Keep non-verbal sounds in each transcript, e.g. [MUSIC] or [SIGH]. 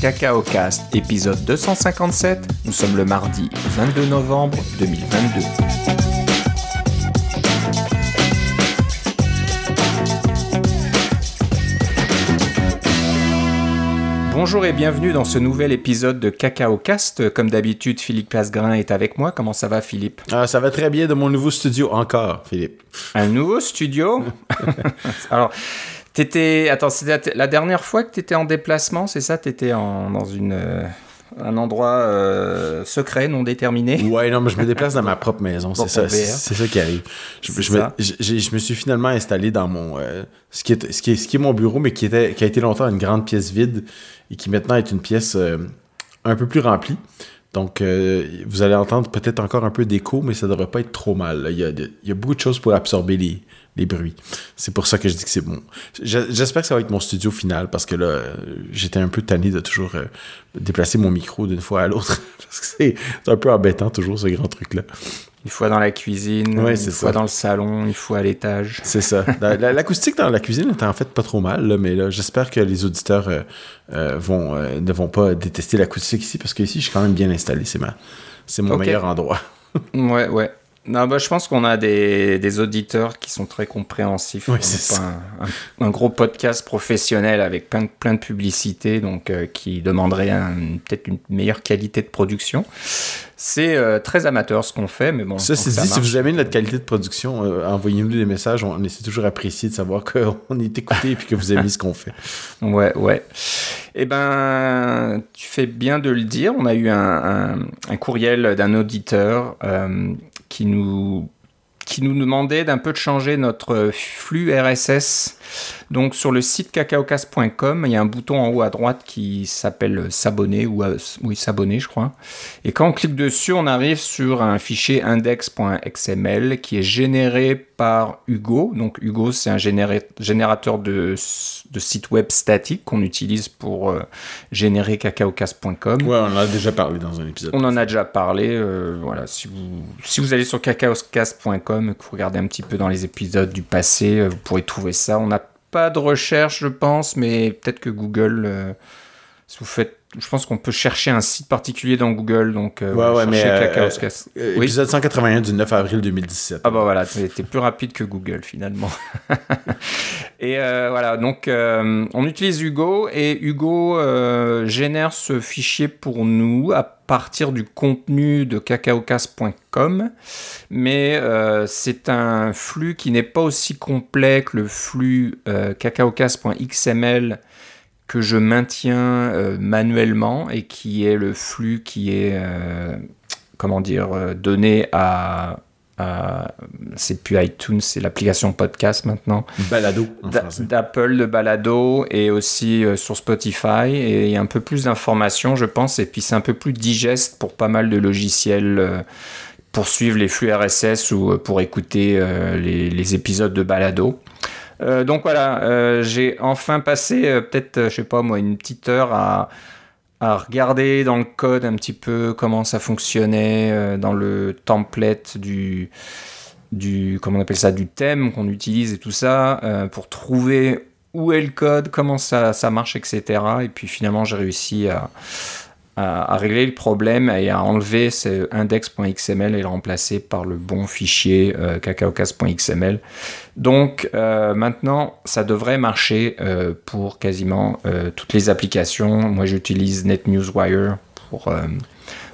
Cacao Cast, épisode 257. Nous sommes le mardi 22 novembre 2022. Bonjour et bienvenue dans ce nouvel épisode de Cacao Cast. Comme d'habitude, Philippe Casgrain est avec moi. Comment ça va, Philippe? Ah, ça va très bien de mon nouveau studio encore, Philippe. Un nouveau studio? [LAUGHS] Alors, t'étais. Attends, c'était la dernière fois que t'étais en déplacement, c'est ça? T'étais en... dans une. euh, Un endroit euh, secret, non déterminé? [LAUGHS] Ouais, non, mais je me déplace dans ma propre maison, c'est ça, c'est ça qui arrive. Je, je me, j'ai- je me suis finalement installé dans mon, euh, ce, qui est, ce, qui est, ce qui est mon bureau, mais qui, était, qui a été longtemps une grande pièce vide et qui maintenant est une pièce un peu plus remplie. Donc, euh, vous allez entendre peut-être encore un peu d'écho, mais ça ne devrait pas être trop mal. Il y a, de- il y a beaucoup de choses pour absorber les, les bruits. C'est pour ça que je dis que c'est bon. Je- J'espère que ça va être mon studio final parce que là, j'étais un peu tanné de toujours euh, déplacer mon micro d'une fois à l'autre. [LAUGHS] parce que c'est un peu embêtant toujours ce grand truc-là. Une fois dans la cuisine, Ouais, une fois ça. dans le salon, une fois à l'étage. C'est ça. [LAUGHS] La- la- L'acoustique dans la cuisine est en fait pas trop mal, là, mais là, j'espère que les auditeurs euh, euh, vont, euh, ne vont pas détester l'acoustique ici parce que ici, je suis quand même bien installé. C'est ma, mon meilleur endroit. Ouais, ouais. Non, bah, je pense qu'on a des, des auditeurs qui sont très compréhensifs. Oui, c'est pas un, un- un gros podcast professionnel avec plein de, plein de publicités, donc euh, qui demanderait un- peut-être une meilleure qualité de production. C'est euh, très amateur ce qu'on fait, mais bon. Ça, c'est dit, si vous aimez notre qualité de production, euh, envoyez-nous des messages. On essaie toujours apprécié de savoir qu'on [LAUGHS] est écouté et puis que vous aimez ce qu'on fait. [LAUGHS] Ouais, ouais. Eh ben, tu fais bien de le dire. On a eu un, courriel d'un auditeur qui nous qui nous demandait d'un peu de changer notre flux RSS. Donc sur le site cacaocast.com, il y a un bouton en haut à droite qui s'appelle s'abonner ou euh, oui s'abonner je crois. Et quand on clique dessus, on arrive sur un fichier index.xml qui est généré par Hugo. Donc Hugo, c'est un générateur de, de sites web statiques qu'on utilise pour euh, générer cacaocast.com. Ouais, on en a déjà parlé dans un épisode. On en a déjà parlé. euh, voilà, si vous, si vous allez sur cacaocast.com que vous regardez un petit peu dans les épisodes du passé, euh, vous pourrez trouver ça. On n'a pas de recherche, je pense, mais peut-être que Google, euh, si vous faites, je pense qu'on peut chercher un site particulier dans Google. Donc, euh, Ouais, ouais, mais, euh. Euh, Oui. Épisode 181 du 9 avril 2017. Ah bah voilà, t'es plus rapide que Google finalement. [LAUGHS] et euh, voilà, donc euh, on utilise Hugo et Hugo euh, génère ce fichier pour nous à partir du contenu de cacaocast.com, mais c'est un flux qui n'est pas aussi complet que le flux cacaocast.xml que je maintiens euh, manuellement et qui est le flux qui est euh, comment dire euh, donné à, à- c'est plus iTunes, c'est l'application podcast maintenant. Balado, d'Apple de balado et aussi euh, sur Spotify. Et il y a un peu plus d'informations je pense et puis c'est un peu plus digeste pour pas mal de logiciels pour suivre les flux RSS ou pour écouter les, les épisodes de balado. Euh, donc voilà, euh, j'ai enfin passé euh, peut-être, je sais pas moi, une petite heure à, à regarder dans le code un petit peu comment ça fonctionnait dans le template du, du on appelle ça, du thème qu'on utilise et tout ça pour trouver où est le code, comment ça, ça marche, etc. Et puis finalement, j'ai réussi à, à, régler le problème et à enlever ce index.xml et le remplacer par le bon fichier euh, cacaocast.xml. Donc euh, maintenant, ça devrait marcher euh, pour quasiment euh, toutes les applications. Moi, j'utilise NetNewsWire pour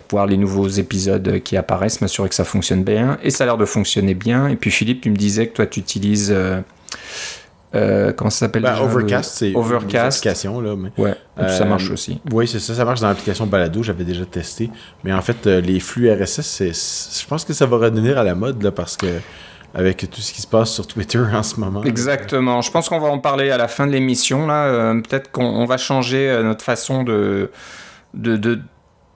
voir les nouveaux épisodes qui apparaissent, m'assurer que ça fonctionne bien. Et ça a l'air de fonctionner bien. Et puis Philippe, tu me disais que toi, tu utilises... euh, comment ça s'appelle Ben, le- Overcast, c'est une Overcast. application, là, mais... Ouais, ça Euh, marche aussi. Oui, c'est ça, ça marche dans l'application Balado, j'avais déjà testé. Mais en fait, euh, les flux RSS, je pense que ça va redevenir à la mode, là, parce que avec tout ce qui se passe sur Twitter [LAUGHS] en ce moment. Exactement. Je pense qu'on va en parler à la fin de l'émission. Là, Euh, peut-être qu'on on va changer euh, notre façon de de, de,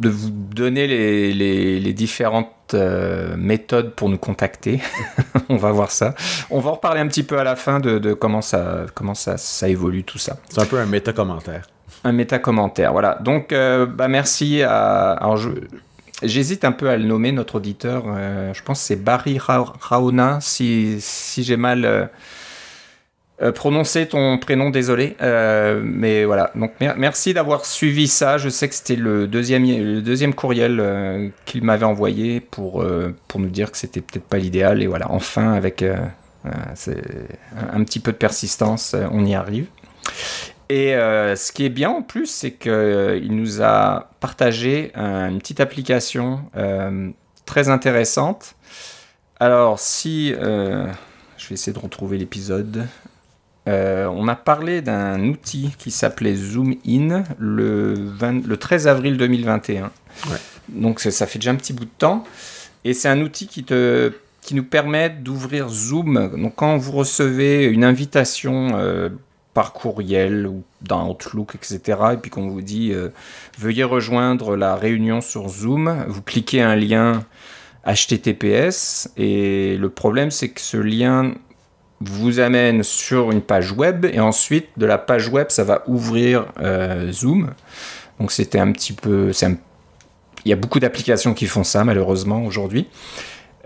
de vous donner les, les, les différentes euh, méthodes pour nous contacter. [LAUGHS] on va voir ça. On va en reparler un petit peu à la fin de, de comment ça comment ça, ça évolue tout ça. C'est un peu un méta-commentaire. Un méta-commentaire, voilà. Donc, euh, bah, merci à... Alors, je... J'hésite un peu à le nommer, notre auditeur. euh, je pense que c'est Barry Ra- Raona, si, si j'ai mal... euh, prononcer ton prénom, désolé. Euh, mais voilà, donc merci d'avoir suivi ça. Je sais que c'était le deuxième, le deuxième courriel euh, qu'il m'avait envoyé pour, pour nous dire que c'était peut-être pas l'idéal. Et voilà, enfin, avec un petit peu de persistance, on y arrive. Et ce qui est bien en plus, c'est qu'il nous a partagé une petite application très intéressante. Alors, si. je vais essayer de retrouver l'épisode. Euh, on a parlé d'un outil qui s'appelait Zoom In le, le 13 avril 2021. Donc ça fait déjà un petit bout de temps. Et c'est un outil qui, te, qui nous permet d'ouvrir Zoom. Donc quand vous recevez une invitation euh, par courriel ou dans Outlook, etc., et puis qu'on vous dit euh, veuillez rejoindre la réunion sur Zoom, vous cliquez un lien HTTPS. Et le problème, c'est que ce lien vous amène sur une page web et ensuite de la page web ça va ouvrir euh, Zoom. Donc c'était un petit peu, il y a beaucoup d'applications qui font ça malheureusement aujourd'hui.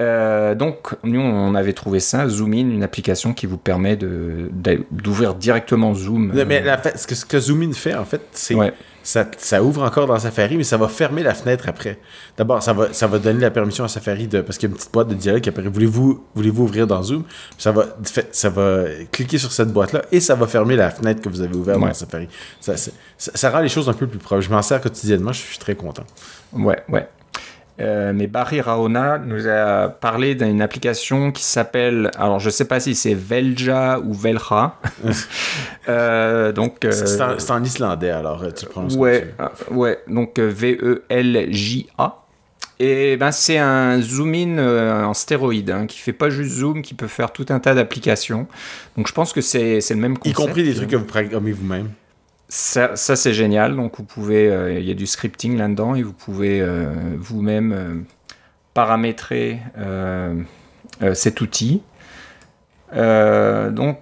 Euh, donc nous on avait trouvé ça, Zoom In, une application qui vous permet d'ouvrir directement Zoom. Mais ce, que, ce que Zoom In fait en fait, c'est ça, ouvre encore dans Safari, mais ça va fermer la fenêtre après. D'abord, ça va, ça va donner la permission à Safari de. Parce qu'il y a une petite boîte de dialogue qui apparaît Voulez-vous voulez -vous ouvrir dans Zoom? Ça va, ça va cliquer sur cette boîte-là et ça va fermer la fenêtre que vous avez ouverte dans Safari. Ça, ça, rend les choses un peu plus proches. Je m'en sers quotidiennement, je suis très content. Ouais, ouais. Euh, mais Barry Raona nous a parlé d'une application qui s'appelle, alors je sais pas si c'est Velja ou Velja. [LAUGHS] euh, donc euh, c'est en, islandais alors tu prononces. Ouais, ouais. Donc V E L J A. Et ben c'est un zoom in en stéroïde hein, qui fait pas juste zoom, qui peut faire tout un tas d'applications. Donc je pense que c'est le même concept. Y compris des trucs que vous programmez vous-même. Ça, c'est génial. Donc, vous pouvez, euh, il y a du scripting là-dedans et vous pouvez euh, vous-même euh, paramétrer cet outil. donc,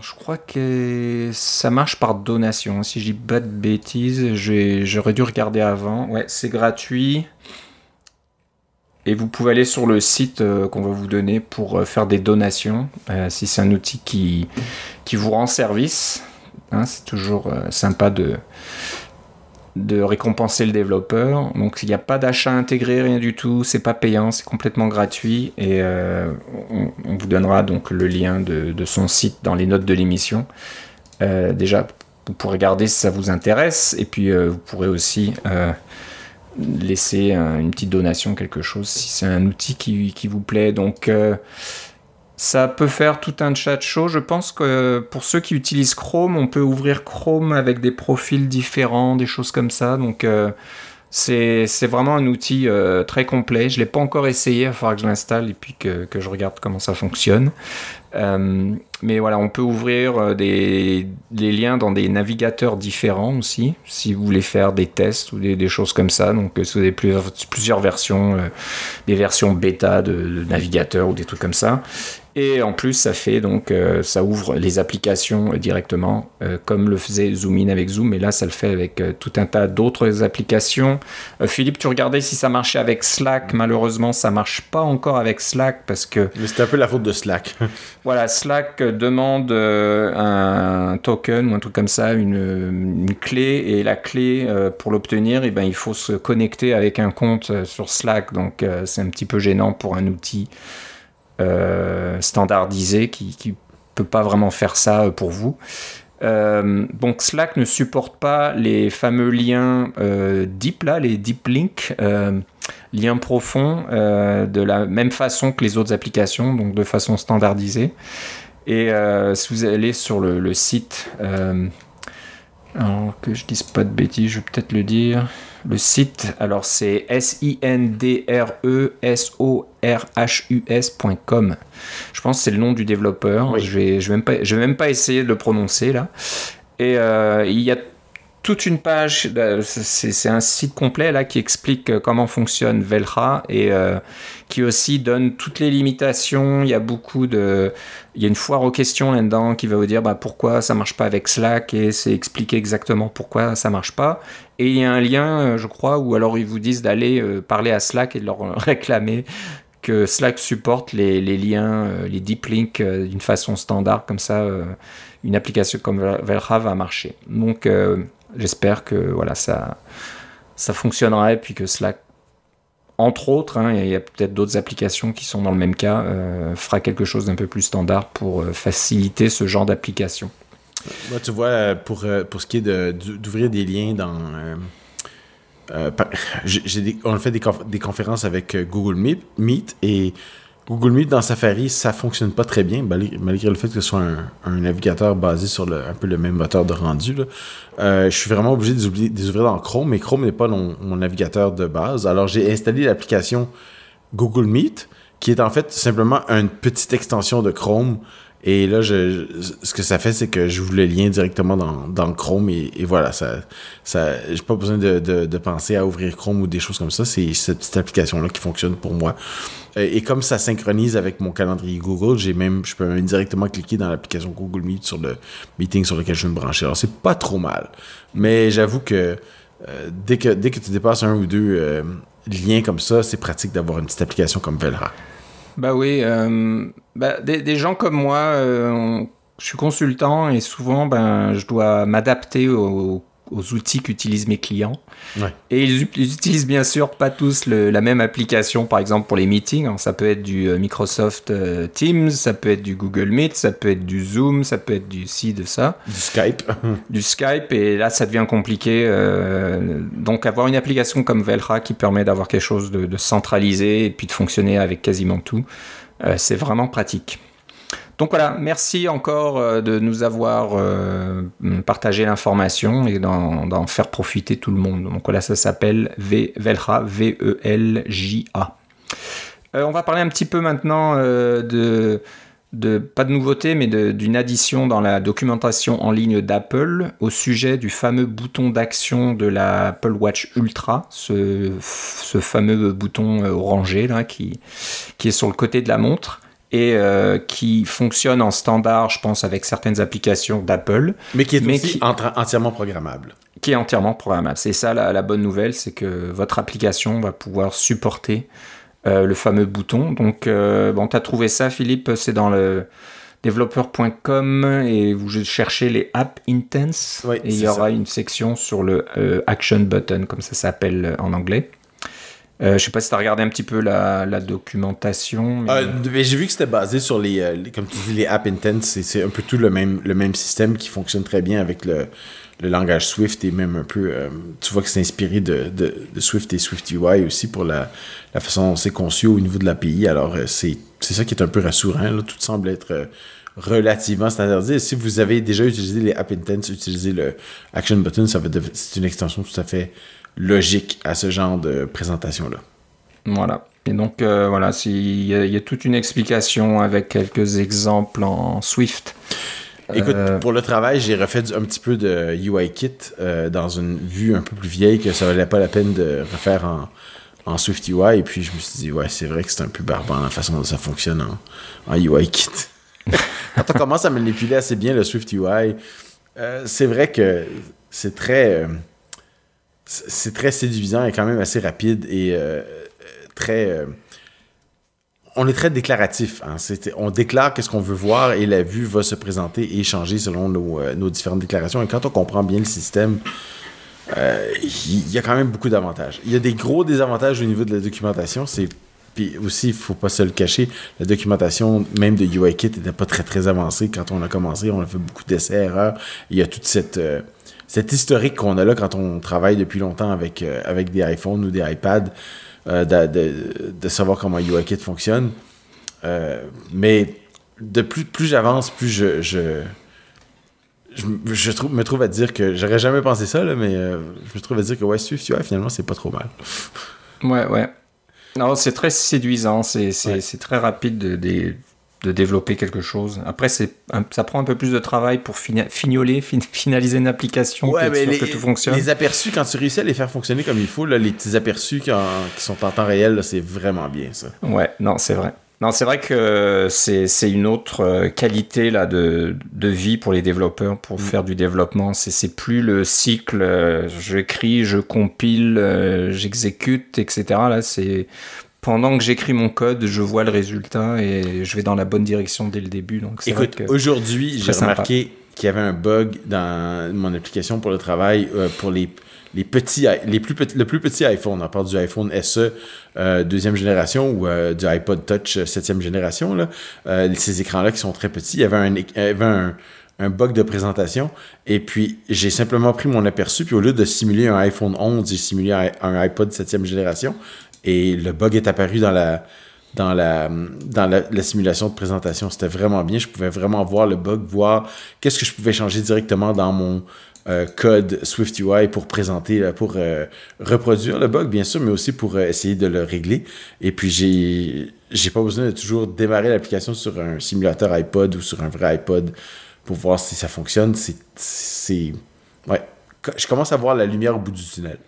je crois que ça marche par donation. Si je dis pas de bêtises, j'aurais dû regarder avant. Ouais, c'est gratuit. Et vous pouvez aller sur le site qu'on va vous donner pour faire des donations, si c'est un outil qui, qui vous rend service. Hein, c'est toujours euh, sympa de, de récompenser le développeur. Donc il n'y a pas d'achat intégré, rien du tout, c'est pas payant, c'est complètement gratuit et euh, on, vous donnera donc le lien de, son site dans les notes de l'émission. Euh, déjà, vous pourrez regarder si ça vous intéresse et puis vous pourrez aussi laisser une petite donation, quelque chose, si c'est un outil qui, qui vous plaît. Donc ça peut faire tout un chat show. Je pense que pour ceux qui utilisent Chrome, on peut ouvrir Chrome avec des profils différents, des choses comme ça. Donc euh, c'est vraiment un outil euh, très complet. Je ne l'ai pas encore essayé, il va falloir que je l'installe et puis que, que, je regarde comment ça fonctionne. Euh, mais voilà, on peut ouvrir des, des, liens dans des navigateurs différents aussi, si vous voulez faire des tests ou des, des choses comme ça. Donc, si vous avez plusieurs, plusieurs versions, des versions bêta de, de navigateurs ou des trucs comme ça. Et en plus, ça fait donc, euh, ça ouvre les applications directement, euh, comme le faisait Zoom In avec Zoom. Et là, ça le fait avec euh, tout un tas d'autres applications. Philippe, tu regardais si ça marchait avec Slack. Malheureusement, ça marche pas encore avec Slack parce que. Mais c'est un peu la faute de Slack. voilà, Slack demande un token ou un truc comme ça, une, clé, et la clé pour l'obtenir, eh ben, il faut se connecter avec un compte sur Slack. Donc, c'est un petit peu gênant pour un outil. Euh, standardisé qui ne peut pas vraiment faire ça euh, pour vous. Euh, donc Slack ne supporte pas les fameux liens deep, là, les deep links, liens profonds, de la même façon que les autres applications, donc de façon standardisée. Et si vous allez sur le, le site, alors que je dise pas de bêtises, je vais peut-être le dire. Le site, alors c'est S-I-N-D-R-E-S-O-R-H-U-S.com. Je pense que c'est le nom du développeur. Je vais, je vais, même pas, je vais même pas essayer de le prononcer là. Et euh, il y a toute une page, euh, c'est un site complet là qui explique euh, comment fonctionne Velra et qui aussi donne toutes les limitations. Il y a beaucoup de, il y a une foire aux questions là-dedans qui va vous dire bah, pourquoi ça marche pas avec Slack et c'est expliquer exactement pourquoi ça marche pas. Et il y a un lien, je crois, où alors ils vous disent d'aller parler à Slack et de leur [LAUGHS] réclamer que Slack supporte les, les liens, les deep links d'une façon standard, comme ça, une application comme Velra va marcher. Donc, j'espère que voilà, ça, ça fonctionnera et puis que Slack entre autres, hein, il y a peut-être d'autres applications qui sont dans le même cas, euh, fera quelque chose d'un peu plus standard pour euh, faciliter ce genre d'application. Moi, tu vois, pour, euh, pour ce qui est d'ouvrir des liens dans. on a fait des, des, conférences avec Google Meet, Meet et Google Meet dans Safari, ça fonctionne pas très bien, malgré le fait que ce soit un, navigateur basé sur un peu le même moteur de rendu. Euh, je suis vraiment obligé de les dans Chrome, mais Chrome n'est pas mon, navigateur de base. Alors j'ai installé l'application Google Meet, qui est en fait simplement une petite extension de Chrome et là, ce que ça fait, c'est que j'ouvre le lien directement dans, dans Chrome et, voilà, ça, ça, j'ai pas besoin de, penser à ouvrir Chrome ou des choses comme ça. C'est cette petite application-là qui fonctionne pour moi. Et, comme ça synchronise avec mon calendrier Google, j'ai même, je peux même directement cliquer dans l'application Google Meet sur le meeting sur lequel je veux me brancher. Alors, c'est pas trop mal. Mais j'avoue que, euh, dès que dès que tu dépasses un ou deux euh, liens comme ça, c'est pratique d'avoir une petite application comme Velra. Bah oui, euh, bah, des, gens comme moi, euh, je suis consultant et souvent ben, je dois m'adapter aux, aux outils qu'utilisent mes clients. Et ils, utilisent bien sûr pas tous la même application, par exemple pour les meetings. ça peut être du euh, Microsoft euh, Teams, ça peut être du Google Meet, ça peut être du Zoom, ça peut être du ci, de ça. Du Skype. [LAUGHS] du Skype, et là ça devient compliqué. Euh, donc avoir une application comme Velra qui permet d'avoir quelque chose de, de, centralisé et puis de fonctionner avec quasiment tout, c'est vraiment pratique. Donc voilà, merci encore euh, de nous avoir euh, partagé l'information et d'en faire profiter tout le monde. Donc voilà, ça s'appelle Velja, V-E-L-J-A. Euh, on va parler un petit peu maintenant de, pas de nouveauté, mais d'une addition dans la documentation en ligne d'Apple au sujet du fameux bouton d'action de l'Apple Watch Ultra, ce, fameux bouton orangé là, qui est sur le côté de la montre et euh, qui fonctionne en standard, je pense, avec certaines applications d'Apple. Mais qui est aussi entièrement programmable. Qui est entièrement programmable. C'est ça la, bonne nouvelle, c'est que votre application va pouvoir supporter euh, le fameux bouton. Donc, euh, bon, tu as trouvé ça, Philippe, c'est dans le developer.com et vous cherchez les App Intense et il y aura une section sur le Action Button, comme ça s'appelle en anglais. Euh, je sais pas si tu as regardé un petit peu la, documentation. Euh, j'ai vu que c'était basé sur les, euh, comme tu dis, les app intense. C'est un peu tout le même, le même système qui fonctionne très bien avec le, le langage Swift et même un peu. tu vois que c'est inspiré de, de, Swift et Swift UI aussi pour la, la façon dont c'est conçu au niveau de l'API. Alors, c'est ça qui est un peu rassurant. Tout semble être relativement standardisé. Si vous avez déjà utilisé les app intense, utilisez le action button, ça va c'est une extension tout à fait logique à ce genre de présentation-là. Voilà. Et donc, euh, voilà, il y, a toute une explication avec quelques exemples en Swift. Écoute, euh, pour le travail, j'ai refait un petit peu de UIKit euh, dans une vue un peu plus vieille que ça valait pas la peine de refaire en, en Swift UI. Et puis, je me suis dit, ouais, c'est vrai que c'est un peu barbant la façon dont ça fonctionne en, en UIKit. [LAUGHS] Quand on commence à manipuler assez bien le Swift UI, c'est vrai que c'est très c'est très séduisant et quand même assez rapide et euh, très. Euh, on est très déclaratif. Hein. on déclare qu'est-ce qu'on veut voir et la vue va se présenter et changer selon nos, euh, nos différentes déclarations. Et quand on comprend bien le système, il y a quand même beaucoup d'avantages. Il y a des gros désavantages au niveau de la documentation. C'est puis aussi, il faut pas se le cacher, la documentation même de UIKit n'était pas très très avancée quand on a commencé. On a fait beaucoup d'essais, erreurs. Il y a toute cette cet historique qu'on a là quand on travaille depuis longtemps avec, euh, avec des iPhones ou des iPads, euh, de, savoir comment UIKit fonctionne. Euh, mais de plus, plus j'avance, plus je, je, je, trouve, me trouve à dire que j'aurais jamais pensé ça, là, mais je me trouve à dire que ouais, Swift UI, finalement, c'est pas trop mal. ouais, ouais. Non, c'est très séduisant, c'est très rapide de, de développer quelque chose. Après, c'est ça prend un peu plus de travail pour fignoler, finaliser une application, ouais, mais les, que tout fonctionne. Les aperçus, quand tu réussis à les faire fonctionner comme il faut, là, les petits aperçus qui, sont en temps réel, c'est vraiment bien ça. Ouais, non, c'est vrai. Non, c'est vrai que c'est une autre euh, qualité là, de, de, vie pour les développeurs pour mm. faire du développement. C'est plus le cycle euh, je j'écris, je compile, euh, j'exécute, etc. Là, c'est pendant que j'écris mon code, je vois le résultat et je vais dans la bonne direction dès le début. Donc Écoute, aujourd'hui, j'ai remarqué qu'il y avait un bug dans mon application pour le travail euh, pour les, les petits, les plus petits, le plus petit iPhone, à part du iPhone SE euh, deuxième génération ou euh, du iPod Touch septième génération, là, ces écrans-là qui sont très petits, il y avait un, il y avait un, un bug de présentation et puis j'ai simplement pris mon aperçu puis au lieu de simuler un iPhone 11, j'ai simulé un, un iPod septième génération et le bug est apparu dans la dans la dans la, la simulation de présentation. C'était vraiment bien. Je pouvais vraiment voir le bug, voir qu'est-ce que je pouvais changer directement dans mon euh, code SwiftUI pour présenter, euh, pour euh, reproduire le bug, bien sûr, mais aussi pour essayer de le régler. Et puis j'ai j'ai pas besoin de toujours démarrer l'application sur un simulateur iPod ou sur un vrai iPod pour voir si ça fonctionne. C'est ouais. Je commence à voir la lumière au bout du tunnel.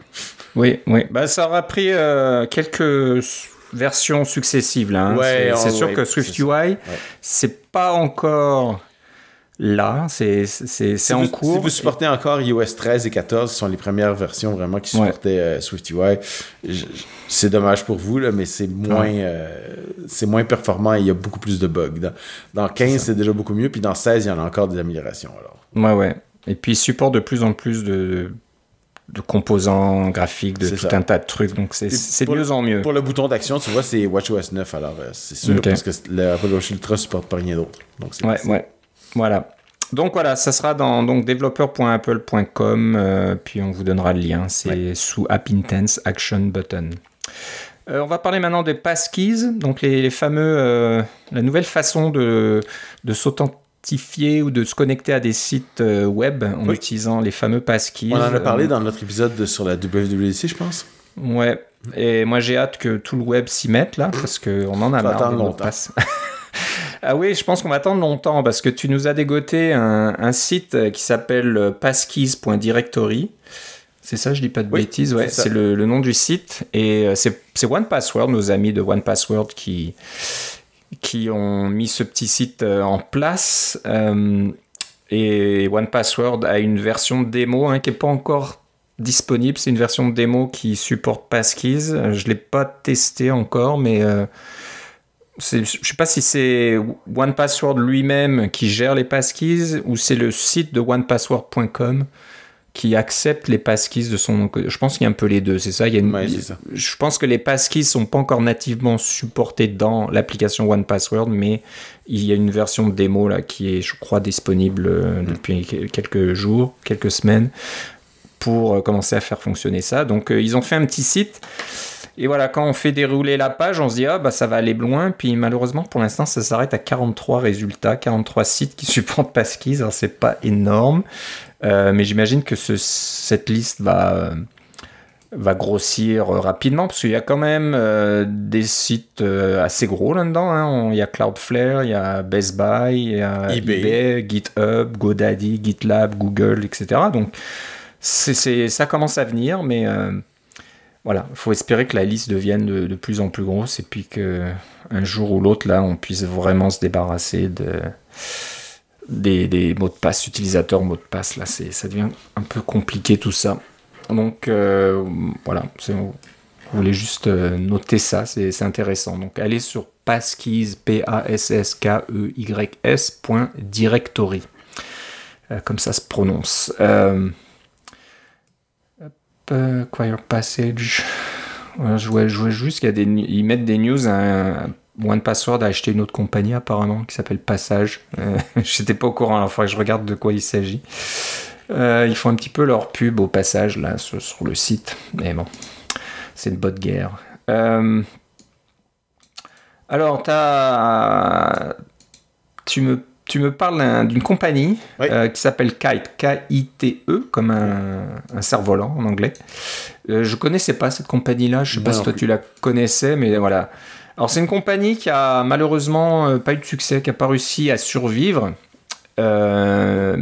Oui, oui. Bah, ça aura pris euh, quelques versions successives là. hein. Ouais, c'est ouais, sûr ouais, que SwiftUI, c'est pas encore là. C'est c'est- c'est Si en vous, cours. Si vous supportez encore iOS 13 et 14, ce sont les premières versions vraiment qui Ouais. supportaient euh, SwiftUI. C'est dommage pour vous, là, mais c'est moins, euh, c'est moins performant et il y a beaucoup plus de bugs. Dans, dans 15, c'est déjà beaucoup mieux, puis dans 16, il y en a encore des améliorations. Alors. Ouais, ouais. Et puis il supporte de plus en plus de, de composants graphiques, de tout ça. un tas de trucs. Donc c'est de mieux en mieux. Pour le bouton d'action, tu vois, c'est WatchOS 9, alors euh, c'est sûr, parce que le Apple Watch Ultra supporte pas rien d'autre. Donc c'est Ouais, ouais. Voilà. Donc voilà, ça sera dans donc developer.apple.com, euh, puis on vous donnera le lien. C'est sous App Intense Action Button. Euh, on va parler maintenant des passkeys, donc les, les fameux, la nouvelle façon de, de ou de se connecter à des sites euh, web en Oui. utilisant les fameux passkeys. On en a parlé Euh, dans notre épisode de- sur la WWDC, je pense. Ouais. Et moi j'ai hâte que tout le web s'y mette là, parce qu'on en a marre des mots de longtemps. passe. [LAUGHS] ah oui, je pense qu'on va attendre longtemps parce que tu nous as dégoté un, un site euh, qui s'appelle passkeys.directory. C'est ça, je dis pas de Oui, bêtises, ouais, c'est le, le nom du site. Et c'est c'est OnePassword, nos amis de OnePassword qui, qui ont mis ce petit site euh, en place. Euh, et OnePassword a une version démo hein, qui n'est pas encore disponible. C'est une version démo qui supporte Passkeys. Je ne l'ai pas testé encore, mais euh, je ne sais pas si c'est OnePassword lui-même qui gère les Passkeys ou c'est le site de onepassword.com qui accepte les passkeys de son. Je pense qu'il y a un peu les deux, c'est ça? Il y a une- Ouais, c'est ça. Je pense que les passkeys sont pas encore nativement supportés dans l'application OnePassword, mais il y a une version démo là qui est, je crois, disponible euh, depuis que- quelques jours, quelques semaines, pour euh, commencer à faire fonctionner ça. Donc euh, ils ont fait un petit site. Et voilà, quand on fait dérouler la page, on se dit, ah bah ça va aller loin. Puis malheureusement, pour l'instant, ça s'arrête à 43 résultats, 43 sites qui [LAUGHS] supportent Passkeys. Alors c'est pas énorme. Euh, mais j'imagine que ce- cette liste va, euh, va grossir euh, rapidement parce qu'il y a quand même euh, des sites assez gros là-dedans. hein. Il y a Cloudflare, il y a Best Buy, il y a eBay. eBay, GitHub, GoDaddy, GitLab, Google, etc. Donc ça commence à venir, mais voilà, il faut espérer que la liste devienne de, de plus en plus grosse et puis que un jour ou l'autre là, on puisse vraiment se débarrasser de des, mots de passe, utilisateurs mots de passe, là, c'est, ça devient un peu compliqué tout ça. Donc euh, voilà, on voulait juste euh, noter ça, c'est, intéressant. Donc allez sur passkeys, P-A-S-S-K-E-Y-S, point directory. Euh, comme ça se prononce. Euh, euh, Acquire Passage. Voilà, je, vois, je vois juste qu'il y a des, ils mettent des news. Un, One Password a acheté une autre compagnie apparemment qui s'appelle Passage. Euh, [LAUGHS] J'étais pas au courant, alors il faudrait que je regarde de quoi il s'agit. Euh, ils font un petit peu leur pub au passage là sur, sur le site, mais bon, c'est une bonne guerre. Euh, alors, tu me, tu me parles d'un- d'une compagnie Oui. euh, qui s'appelle Kite, K-I-T-E, comme un, un cerf-volant en anglais. Euh, je connaissais pas cette compagnie-là. Je sais Moi pas si toi plus. tu la connaissais, mais voilà. Alors c'est une compagnie qui a malheureusement euh, pas eu de succès, qui a pas réussi à survivre, euh,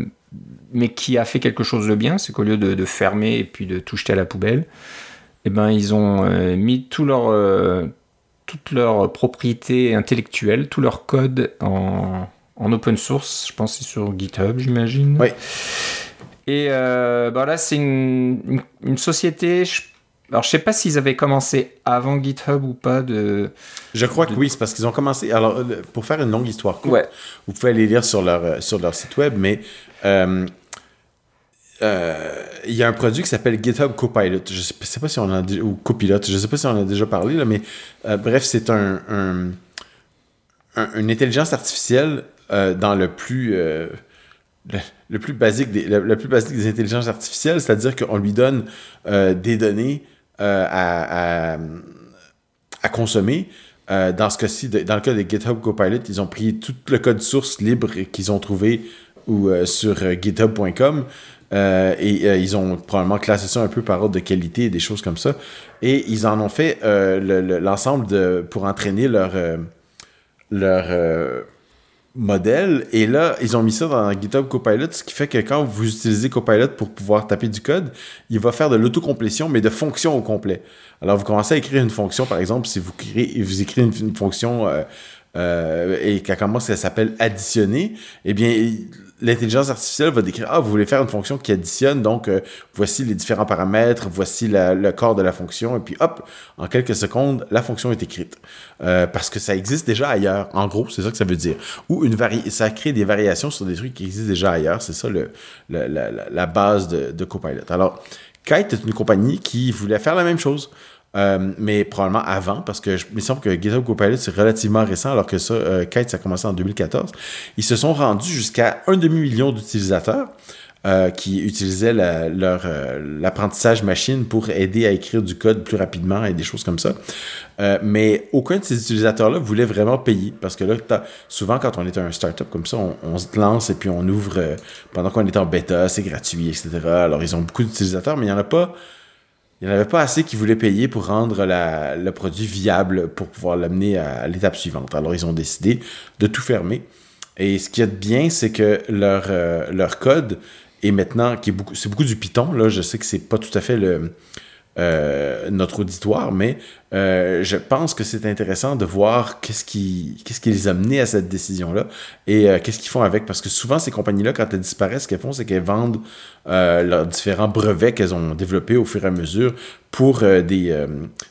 mais qui a fait quelque chose de bien, c'est qu'au lieu de, de fermer et puis de tout jeter à la poubelle, eh ben ils ont euh, mis tout leur, euh, toute leur propriété intellectuelle, tout leur code en, en open source. Je pense que c'est sur GitHub, j'imagine. Oui. Et bah là, c'est une, une, une société, je alors, je sais pas s'ils avaient commencé avant GitHub ou pas de. Je crois que oui, c'est parce qu'ils ont commencé. Alors, pour faire une longue histoire courte, vous pouvez aller lire sur leur, sur leur site web, mais euh, euh, il y a un produit qui s'appelle GitHub Copilot. Je sais, sais pas si on a ou Copilot. Je sais pas si on a déjà parlé là, mais euh, bref, c'est un, un, une intelligence artificielle dans le plus le, plus basique des, le, plus basique des intelligences artificielles, c'est-à-dire qu'on lui donne des données à, à, consommer. dans ce cas-ci, dans le cas de GitHub Copilot, ils ont pris tout le code source libre qu'ils ont trouvé ou sur github.com euh, et euh, ils ont probablement classé ça un peu par ordre de qualité et des choses comme ça. Et ils en ont fait euh, l'ensemble pour entraîner leur, leur modèle. Et là, ils ont mis ça dans GitHub Copilot, ce qui fait que quand vous utilisez Copilot pour pouvoir taper du code, il va faire de l'autocomplétion, mais de fonctions au complet. Alors, vous commencez à écrire une fonction, par exemple, si vous, créez, vous écrivez une, fonction et qu'elle commence, elle s'appelle additionner, eh bien, l'intelligence artificielle va décrire Ah, vous voulez faire une fonction qui additionne, donc euh, voici les différents paramètres, voici le corps de la fonction, et puis hop, en quelques secondes, la fonction est écrite. Euh, parce que ça existe déjà ailleurs. En gros, c'est ça que ça veut dire. Ou une vari ça crée des variations sur des trucs qui existent déjà ailleurs. C'est ça le, la, base de, de Copilot. Alors, Kite est une compagnie qui voulait faire la même chose. Euh, mais probablement avant, parce que je, il me semble que GitHub Copilot c'est relativement récent, alors que ça, euh, Kite, ça a commencé en 2014. Ils se sont rendus jusqu'à un demi-million d'utilisateurs. Euh, qui utilisaient leur l'apprentissage machine pour aider à écrire du code plus rapidement et des choses comme ça. mais aucun de ces utilisateurs-là voulait vraiment payer parce que là, souvent quand on est un startup comme ça, on, on, se lance et puis on ouvre pendant qu'on est en bêta, c'est gratuit, etc. Alors ils ont beaucoup d'utilisateurs, mais il n'y en a pas il n'y en avait pas assez qui voulaient payer pour rendre le produit viable pour pouvoir l'amener à, l'étape suivante. Alors, ils ont décidé de tout fermer. Et ce qui est bien, c'est que leur, euh, code est maintenant, c'est beaucoup du Python. Là, je sais que c'est pas tout à fait euh, notre auditoire, mais euh, je pense que c'est intéressant de voir qu'est-ce qui, qu'est-ce qui les a menés à cette décision-là et euh, qu'est-ce qu'ils font avec. Parce que souvent, ces compagnies-là, quand elles disparaissent, ce qu'elles font, c'est qu'elles vendent leurs différents brevets qu'elles ont développés au fur et à mesure pour euh, des, euh,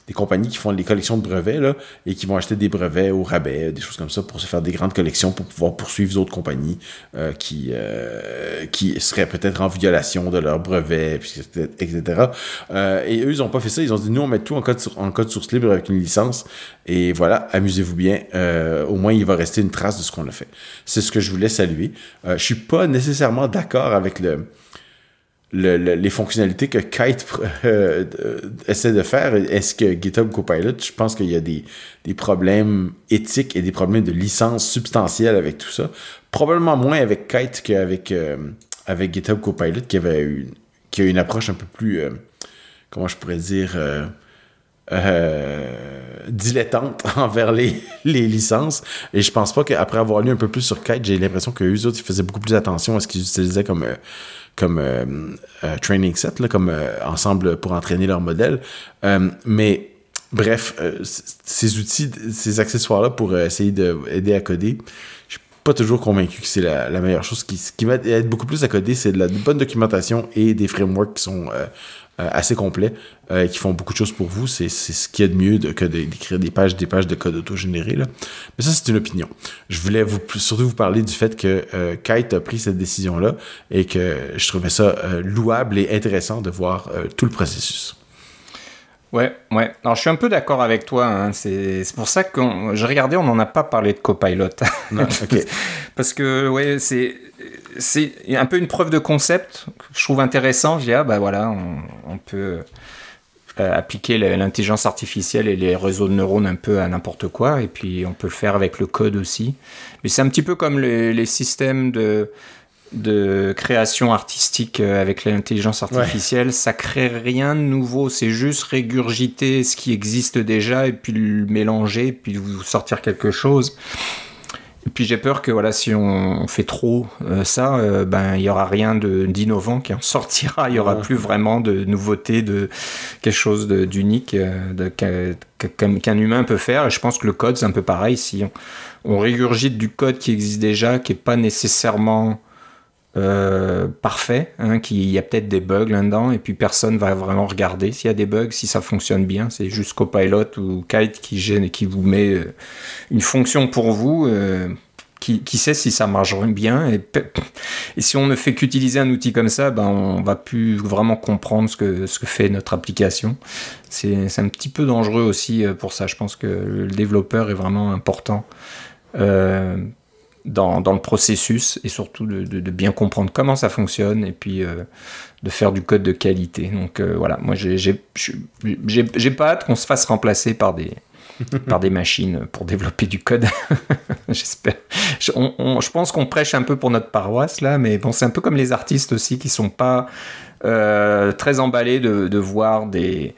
des, compagnies qui font les collections de brevets et qui vont acheter des brevets au rabais, des choses comme ça, pour se faire des grandes collections pour pouvoir poursuivre d'autres compagnies euh, qui, qui seraient peut-être en violation de leurs brevets, etc. et eux, ils n'ont pas fait ça. Ils ont dit, nous, on met tout en en code source libre avec une licence. Et voilà, amusez-vous bien. au moins, il va rester une trace de ce qu'on a fait. C'est ce que je voulais saluer. je suis pas nécessairement d'accord avec le les fonctionnalités que Kite [LAUGHS] euh, essaie de faire. Est-ce que GitHub Copilot, je pense qu'il y a des, problèmes éthiques et des problèmes de licence substantiels avec tout ça. Probablement moins avec Kite qu'avec euh, avec GitHub Copilot, qui avait une, qui a une approche un peu plus, euh, comment je pourrais dire, dilettante [LAUGHS] envers les, les, licences. Et je pense pas qu'après avoir lu un peu plus sur Kite, j'ai l'impression que eux autres, ils faisaient beaucoup plus attention à ce qu'ils utilisaient comme comme euh, euh, training set, là, comme euh, ensemble pour entraîner leur modèle. mais bref, ces outils, ces accessoires-là pour essayer d'aider à coder, pas toujours convaincu que c'est la, meilleure chose. Ce qui, qui m'aide beaucoup plus à coder, c'est de la bonne documentation et des frameworks qui sont euh, assez complets euh, qui font beaucoup de choses pour vous. C'est ce qu'il y a de mieux que d'écrire des pages, des pages de code auto-généré. Mais ça, c'est une opinion. Je voulais vous, surtout vous parler du fait que euh, Kite a pris cette décision-là et que je trouvais ça louable et intéressant de voir tout le processus. Ouais, ouais. Alors, je suis un peu d'accord avec toi. Hein. C'est pour ça que je regardais, on n'en a pas parlé de Copilot. [LAUGHS] Parce que, ouais, c'est c'est un peu une preuve de concept que je trouve intéressant. Je dis, ah bah voilà, on, peut euh, appliquer l'intelligence artificielle et les réseaux de neurones un peu à n'importe quoi, et puis on peut le faire avec le code aussi. Mais c'est un petit peu comme les, systèmes de, de création artistique euh, avec l'intelligence artificielle. Ça crée rien de nouveau, c'est juste régurgiter ce qui existe déjà et puis le mélanger, puis vous sortir quelque chose. Et puis j'ai peur que voilà, si on fait trop euh, ça, euh, ben il y aura rien d'innovant qui en sortira. Il y aura plus vraiment de nouveautés, de quelque chose d'unique euh, qu'un humain peut faire. Et je pense que le code c'est un peu pareil. Si on, régurgite du code qui existe déjà, qui est pas nécessairement euh, parfait, hein, qu'il y a peut-être des bugs là-dedans, et puis personne va vraiment regarder s'il y a des bugs, si ça fonctionne bien. C'est juste Copilot ou Kite qui gêne et qui vous met euh, une fonction pour vous. Euh, qui, sait si ça marche bien et, si on ne fait qu'utiliser un outil comme ça, ben on va plus vraiment comprendre ce que, ce que fait notre application. C'est un petit peu dangereux aussi pour ça. Je pense que le développeur est vraiment important. Dans, dans, le processus et surtout de, de, de, bien comprendre comment ça fonctionne et puis euh, de faire du code de qualité. Donc euh, voilà, moi j'ai pas hâte qu'on se fasse remplacer par des, [LAUGHS] par des machines pour développer du code. [LAUGHS] J'espère. Je, je, pense qu'on prêche un peu pour notre paroisse là, mais bon, c'est un peu comme les artistes aussi qui sont pas euh, très emballés de, de voir des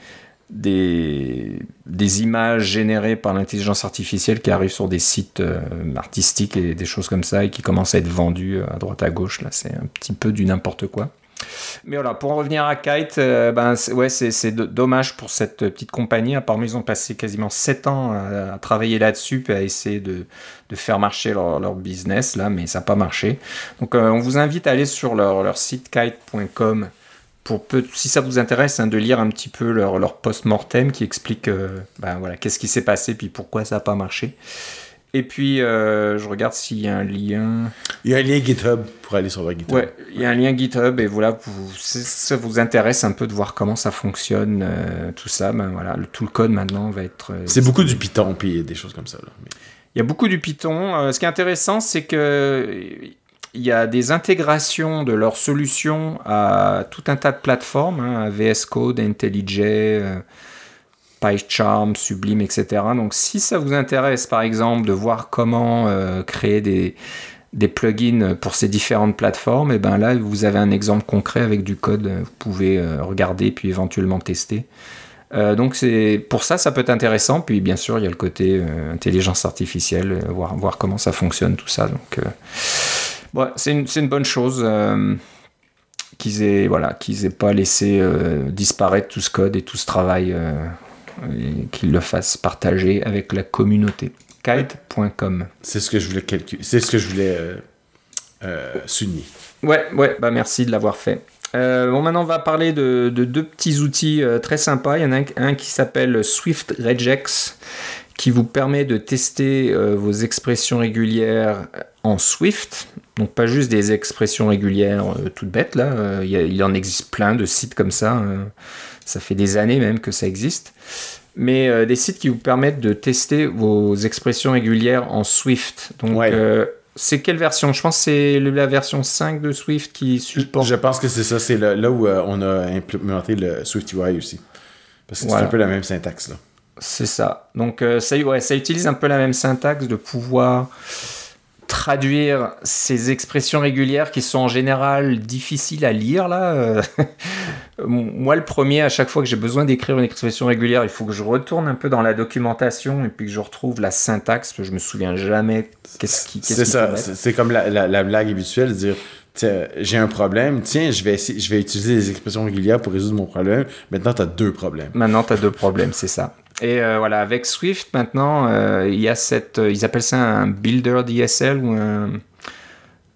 des, images générées par l'intelligence artificielle qui arrivent sur des sites euh, artistiques et des choses comme ça et qui commencent à être vendues euh, à droite à gauche. Là, c'est un petit peu du n'importe quoi. Mais voilà, pour en revenir à Kite, euh, ben, c'est, ouais, c'est, dommage pour cette petite compagnie. Apparemment, ils ont passé quasiment 7 ans à, à travailler là-dessus et à essayer de, faire marcher leur, leur, business, là, mais ça n'a pas marché. Donc, on vous invite à aller sur leur, leur site kite.com pour peu, si ça vous intéresse, hein, de lire un petit peu leur, leur post-mortem qui explique euh, ben voilà, qu'est-ce qui s'est passé puis pourquoi ça n'a pas marché. Et puis, euh, je regarde s'il y a un lien. Il y a un lien GitHub pour aller sur leur GitHub. Ouais, il y a un lien GitHub et voilà, vous, ça vous intéresse un peu de voir comment ça fonctionne, euh, tout ça, ben voilà, le, tout le code maintenant va être. C'est beaucoup du Python puis des choses comme ça. Là. Mais... Il y a beaucoup du Python. Ce qui est intéressant, c'est que il y a des intégrations de leurs solutions à tout un tas de plateformes, hein, VS Code, IntelliJ, euh, PyCharm, Sublime, etc. Donc si ça vous intéresse par exemple de voir comment euh, créer des, plugins pour ces différentes plateformes, et eh ben là vous avez un exemple concret avec du code, vous pouvez euh, regarder puis éventuellement tester. Donc pour ça ça peut être intéressant. Puis bien sûr il y a le côté intelligence artificielle, voir, comment ça fonctionne tout ça. Ouais, c'est une, une, bonne chose euh, qu'ils aient, voilà, qu'ils aient pas laissé euh, disparaître tout ce code et tout ce travail, euh, qu'ils le fassent partager avec la communauté. Kite.com. C'est ce que je voulais calculer. C'est ce que je voulais souligner. Ouais, ouais, bah merci de l'avoir fait. bon, maintenant on va parler de, de deux petits outils très sympas. Il y en a un, un qui s'appelle Swift Regex qui vous permet de tester euh, vos expressions régulières en Swift. Donc pas juste des expressions régulières euh, toutes bêtes, là. Euh, il, en existe plein de sites comme ça. Hein. ça fait des années même que ça existe. Mais euh, des sites qui vous permettent de tester vos expressions régulières en Swift. Donc ouais. c'est quelle version? Je pense que c'est la version 5 de Swift qui supporte. Je pense que c'est ça. C'est là où on a implémenté le Swift UI aussi. Parce que voilà. c'est un peu la même syntaxe là. C'est ça. Donc euh, ça, ouais, ça utilise un peu la même syntaxe de pouvoir traduire ces expressions régulières qui sont en général difficiles à lire là. [LAUGHS] Moi le premier, à chaque fois que j'ai besoin d'écrire une expression régulière, il faut que je retourne un peu dans la documentation et puis que je retrouve la syntaxe, parce que je me souviens jamais qu'est-ce qui. Qu c'est ça, c'est comme la, la, la, blague habituelle, dire j'ai un problème, tiens, je vais, essayer, je vais utiliser les expressions régulières pour résoudre mon problème. Maintenant, tu as deux problèmes. Maintenant, tu as deux problèmes, c'est ça. Et euh, voilà, avec Swift, maintenant, euh, il y a cette. Euh, ils appellent ça un builder DSL ou un.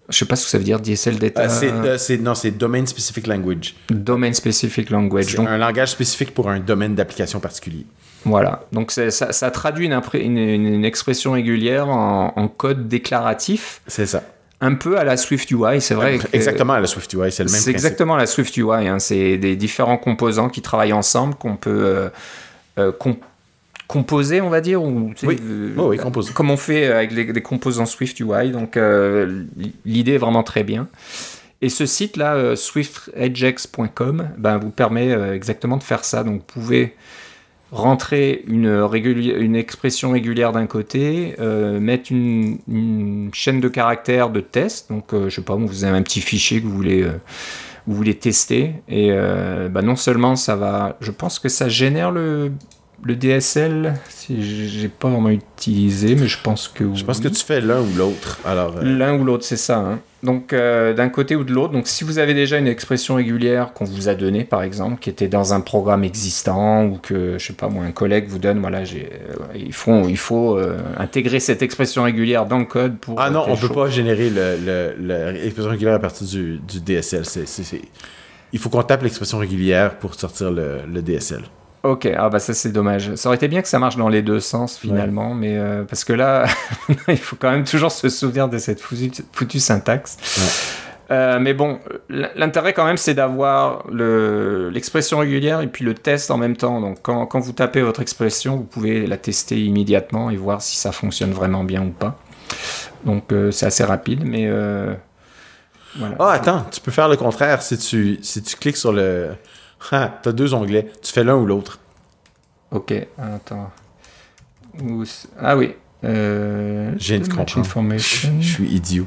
Je sais pas ce que ça veut dire, DSL data. C'est, non, c'est Domain Specific Language. Domain Specific Language. Donc, un langage spécifique pour un domaine d'application particulier. Voilà, donc ça, ça, traduit une, une, une, expression régulière en, en code déclaratif. C'est ça un peu à la Swift UI, c'est vrai. Exactement à la Swift UI, c'est le même C'est exactement la Swift UI. Hein. C'est des différents composants qui travaillent ensemble qu'on peut euh, euh, comp composer, on va dire. Ou, oui. Euh, oh, oui. Comme on fait avec les, les composants Swift UI. Donc euh, l'idée est vraiment très bien. Et ce site-là, euh, swiftregex.com, ben, vous permet exactement de faire ça. Donc vous pouvez rentrer une, une expression régulière d'un côté, euh, mettre une, une, chaîne de caractères de test, donc euh, je sais pas, vous avez un petit fichier que vous voulez, euh, vous voulez tester, et bah, non seulement ça va, je pense que ça génère le, le DSL, j'ai pas vraiment utilisé, mais je pense que. Je pense que tu fais l'un ou l'autre. Alors. euh, L'un ou l'autre, c'est ça. hein. Donc, euh, d'un côté ou de l'autre. Donc, si vous avez déjà une expression régulière qu'on vous a donnée, par exemple, qui était dans un programme existant, ou que, je sais pas moi, un collègue vous donne, voilà, j'ai, euh, il faut, il faut euh, intégrer cette expression régulière dans le code pour. Ah non, on peut chose. pas générer le- le- le- l'expression régulière à partir du, du DSL. Il faut qu'on tape l'expression régulière pour sortir le, le DSL. Ok, ah bah ça c'est dommage. Ça aurait été bien que ça marche dans les deux sens finalement, mais euh, parce que là, [LAUGHS] il faut quand même toujours se souvenir de cette foutue, foutue syntaxe. Euh, mais bon, l'intérêt quand même c'est d'avoir le- l'expression régulière et puis le test en même temps. Donc quand, quand vous tapez votre expression, vous pouvez la tester immédiatement et voir si ça fonctionne vraiment bien ou pas. Donc euh, c'est assez rapide, mais voilà. Ah, attends, tu peux faire le contraire. Si tu, si tu cliques sur le. Ah, t'as deux onglets. Tu fais l'un ou l'autre. Ok, attends. Où Ah oui. Euh, viens de comprendre. information. Je suis idiot.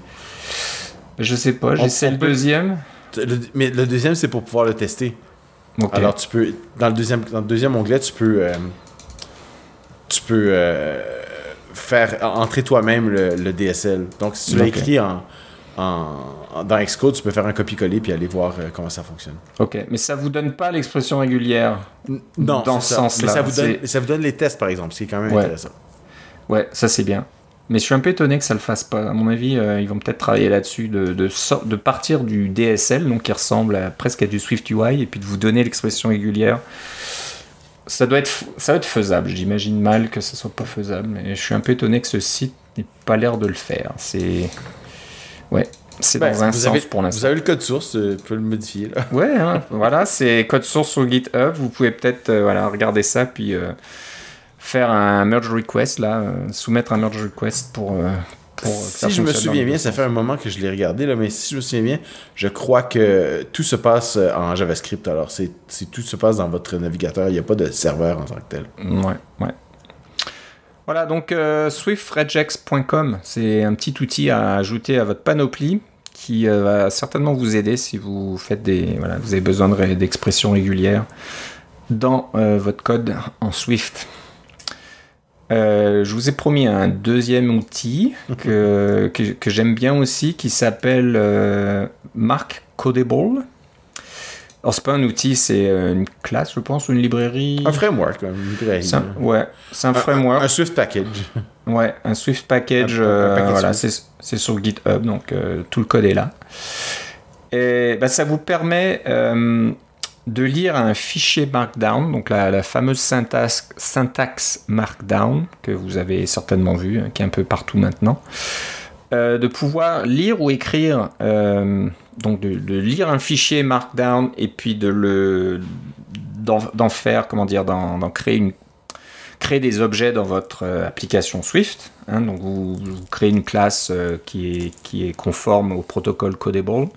Je sais pas, j'essaie le deuxième. Le- mais le deuxième, c'est pour pouvoir le tester. Ok. Alors, tu peux. Dans le deuxième, dans le deuxième onglet, tu peux. euh, tu peux euh, faire entrer toi-même le, le DSL. Donc, si tu l'as Ok. écrit en, en- dans Xcode, tu peux faire un copier-coller puis aller voir euh, comment ça fonctionne. ok, mais ça vous donne pas l'expression régulière. Non, Dans ce sens-là, ça vous, donne, c'est- ça vous donne les tests, par exemple, ce qui est quand même Ouais. intéressant. Ouais, ça c'est bien. Mais je suis un peu étonné que ça le fasse pas. À mon avis, euh, ils vont peut-être travailler là-dessus, de, de, sor- de partir du DSL, donc qui ressemble à- presque à du Swift UI, et puis de vous donner l'expression régulière. Ça doit être, ça doit être faisable. J'imagine mal que ça soit pas faisable, mais je suis un peu étonné que ce site n'ait pas l'air de le faire. C'est, ouais, c'est Ben, dans un vous sens avez- pour Vous l'instant. avez le code source, euh, tu peux le modifier. Là. Ouais, hein, [LAUGHS] voilà, c'est code source sur GitHub. Vous pouvez peut-être euh, voilà, regarder ça, puis euh, faire un merge request, là, euh, soumettre un merge request pour. Si je me souviens bien, ça fait un moment que je l'ai regardé, là, mais si je me souviens bien, je crois que tout se passe en JavaScript. Alors, c'est- tout se passe dans votre navigateur. Il n'y a pas de serveur en tant que tel. Ouais, ouais. Voilà, donc euh, swiftregex.com, c'est un petit outil à ajouter à votre panoplie qui euh, va certainement vous aider si vous faites des, voilà, vous avez besoin d'expressions régulières dans euh, votre code en Swift. Euh, je vous ai promis un deuxième outil que, que, que j'aime bien aussi qui s'appelle Mark Codable. Alors, c'est pas un outil, c'est euh, une classe, je pense, ou une librairie? Un framework, une librairie. C'est un- là. ouais, c'est un Un- framework. Un, Swift package. [LAUGHS] Ouais, un Swift package, euh, package voilà, c'est c'est sur GitHub, donc euh, tout le code est là. Et bah, ça vous permet euh, de lire un fichier Markdown, donc la, la fameuse syntaxe, syntaxe Markdown que vous avez certainement vu, hein, qui est un peu partout maintenant, de pouvoir lire ou écrire, donc de, lire un fichier Markdown et puis de le d'en faire, comment dire, d'en créer des objets dans votre euh, application Swift. hein. vous, créez une classe euh, qui, est, conforme au protocole Codable.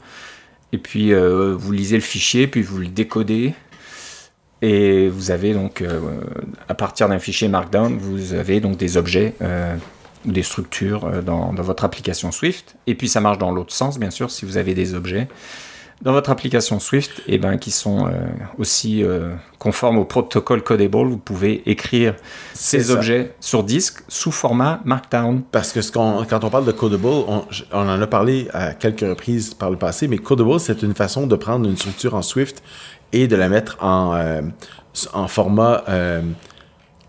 Et puis euh, vous lisez le fichier, puis vous le décodez. Et vous avez donc, à partir d'un fichier Markdown, vous avez donc des objets ou des structures euh, dans, dans votre application Swift. Et puis ça marche dans l'autre sens, bien sûr, si vous avez des objets dans votre application Swift et ben, qui sont euh, aussi euh, conformes au protocole Codable, vous pouvez écrire ces ça. objets sur disque sous format Markdown. Parce que ce qu'on- quand on parle de Codable, on, on en a parlé à quelques reprises par le passé, mais Codable, c'est une façon de prendre une structure en Swift et de la mettre en, euh, en format,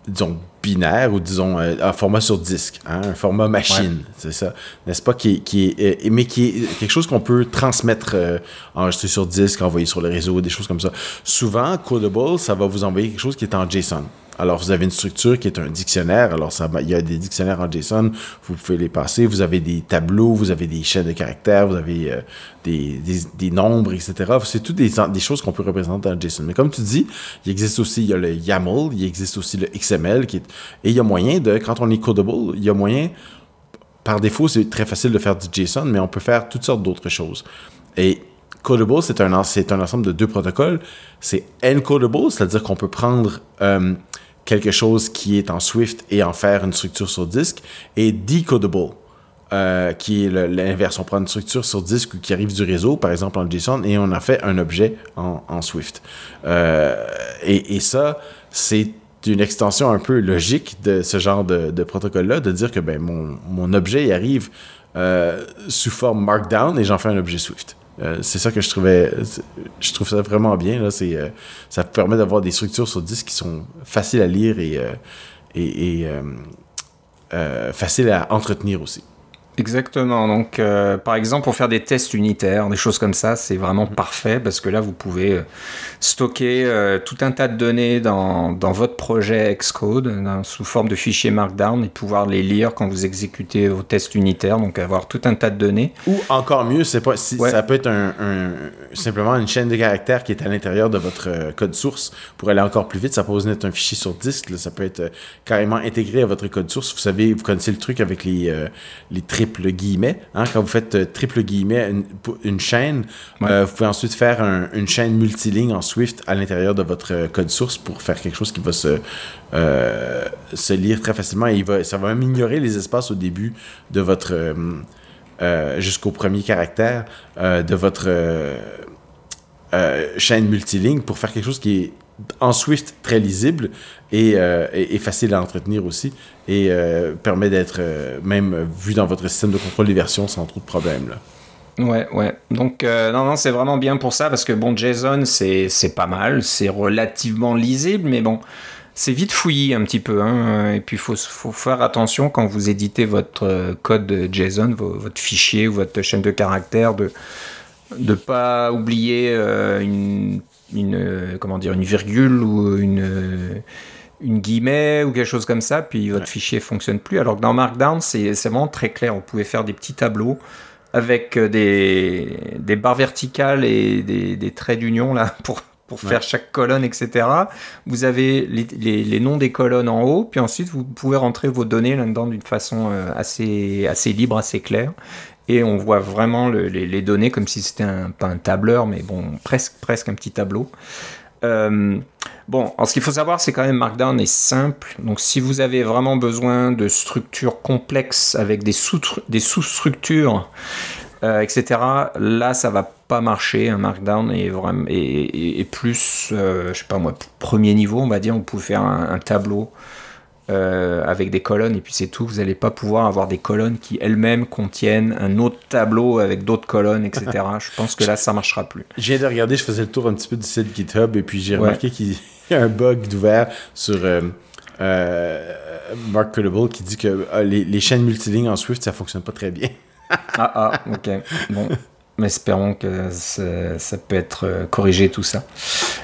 disons, binaire ou disons, euh, en format sur disque, hein, un format machine, c'est ça, n'est-ce pas, qui, est- qui est, euh, mais qui est quelque chose qu'on peut transmettre, euh, enregistrer sur disque, envoyer sur le réseau, des choses comme ça. Souvent, Codable, ça va vous envoyer quelque chose qui est en JSON. Alors, vous avez une structure qui est un dictionnaire. Alors, ça, il y a des dictionnaires en JSON. Vous pouvez les passer. Vous avez des tableaux, vous avez des chaînes de caractères, vous avez euh, des, des, nombres, etc. C'est toutes des, choses qu'on peut représenter en JSON. Mais comme tu dis, il existe aussi il y a le YAML, il existe aussi le XML. Qui est, et il y a moyen de, quand on est codable, il y a moyen, par défaut, c'est très facile de faire du JSON, mais on peut faire toutes sortes d'autres choses. Et Codable, c'est un, un ensemble de deux protocoles. C'est encodable, c'est-à-dire qu'on peut prendre euh, quelque chose qui est en Swift et en faire une structure sur disque, et decodable, euh, qui est l'inverse. On prend une structure sur disque qui arrive du réseau, par exemple en JSON, et on en fait un objet en, Swift. Euh, et, ça, c'est une extension un peu logique de ce genre de, protocole-là, de dire que ben, mon, mon objet arrive euh, sous forme Markdown et j'en fais un objet Swift. Euh, c'est ça que je trouvais. Je trouve ça vraiment bien. Là. Euh, ça permet d'avoir des structures sur disque qui sont faciles à lire et, et faciles à entretenir aussi. Exactement. Donc, euh, par exemple, pour faire des tests unitaires, des choses comme ça, c'est vraiment parfait parce que là, vous pouvez euh, stocker euh, tout un tas de données dans, dans votre projet Xcode sous forme de fichiers Markdown et pouvoir les lire quand vous exécutez vos tests unitaires. Donc, avoir tout un tas de données. Ou encore mieux, c'est pas, si, ça peut être un, simplement une chaîne de caractères qui est à l'intérieur de votre code source pour aller encore plus vite. Ça peut être un fichier sur disque. Ça peut être carrément intégré à votre code source. Vous savez, vous connaissez le truc avec les, les triple guillemets. Hein, quand vous faites euh, triple guillemets une, chaîne, euh, vous pouvez ensuite faire une chaîne multiligne en Swift à l'intérieur de votre euh, code source pour faire quelque chose qui va se, se lire très facilement. Et il va, ça va même ignorer les espaces au début de votre... jusqu'au premier caractère de votre chaîne multiligne pour faire quelque chose qui est en Swift très lisible et, euh, facile à entretenir aussi et euh, permet d'être euh, même vu dans votre système de contrôle des versions sans trop de problèmes. Ouais, ouais. Donc, non, non, c'est vraiment bien pour ça parce que bon, JSON, c'est pas mal, c'est relativement lisible, mais bon, c'est vite fouillis un petit peu. Hein, et puis, il faut, faut, faire attention quand vous éditez votre code JSON, votre fichier ou votre chaîne de caractères, de ne pas oublier une une, euh, comment dire, une virgule ou une, euh, une guillemet ou quelque chose comme ça, puis votre fichier fonctionne plus. Alors que dans Markdown, c'est vraiment très clair. On pouvait faire des petits tableaux avec euh, des, des barres verticales et des, des traits d'union là [LAUGHS] pour, pour faire chaque colonne, etc. Vous avez les, les, les, noms des colonnes en haut, puis ensuite vous pouvez rentrer vos données là-dedans d'une façon assez, assez libre, assez claire et on voit vraiment les, données comme si c'était pas un tableur, mais bon, presque, presque un petit tableau. Euh, bon, ce qu'il faut savoir, c'est quand même Markdown est simple. Donc, si vous avez vraiment besoin de structures complexes avec des sous-structures, euh, etc., là, ça va pas marcher. Un Markdown est vraiment et, plus, euh, je sais pas moi, premier niveau, on va dire. On peut faire un tableau euh, avec des colonnes et puis c'est tout. Vous n'allez pas pouvoir avoir des colonnes qui elles-mêmes contiennent un autre tableau avec d'autres colonnes, etc. je pense que là, ça marchera plus. J'ai de regarder, je faisais le tour un petit peu du site GitHub et puis j'ai remarqué qu'il y a un bug d'ouvert sur euh, euh, Mark Credible qui dit que les, les, chaînes multilignes en Swift, ça fonctionne pas très bien. ah, ah, ok. Bon. [LAUGHS] Espérons que ça, peut être euh, corrigé tout ça.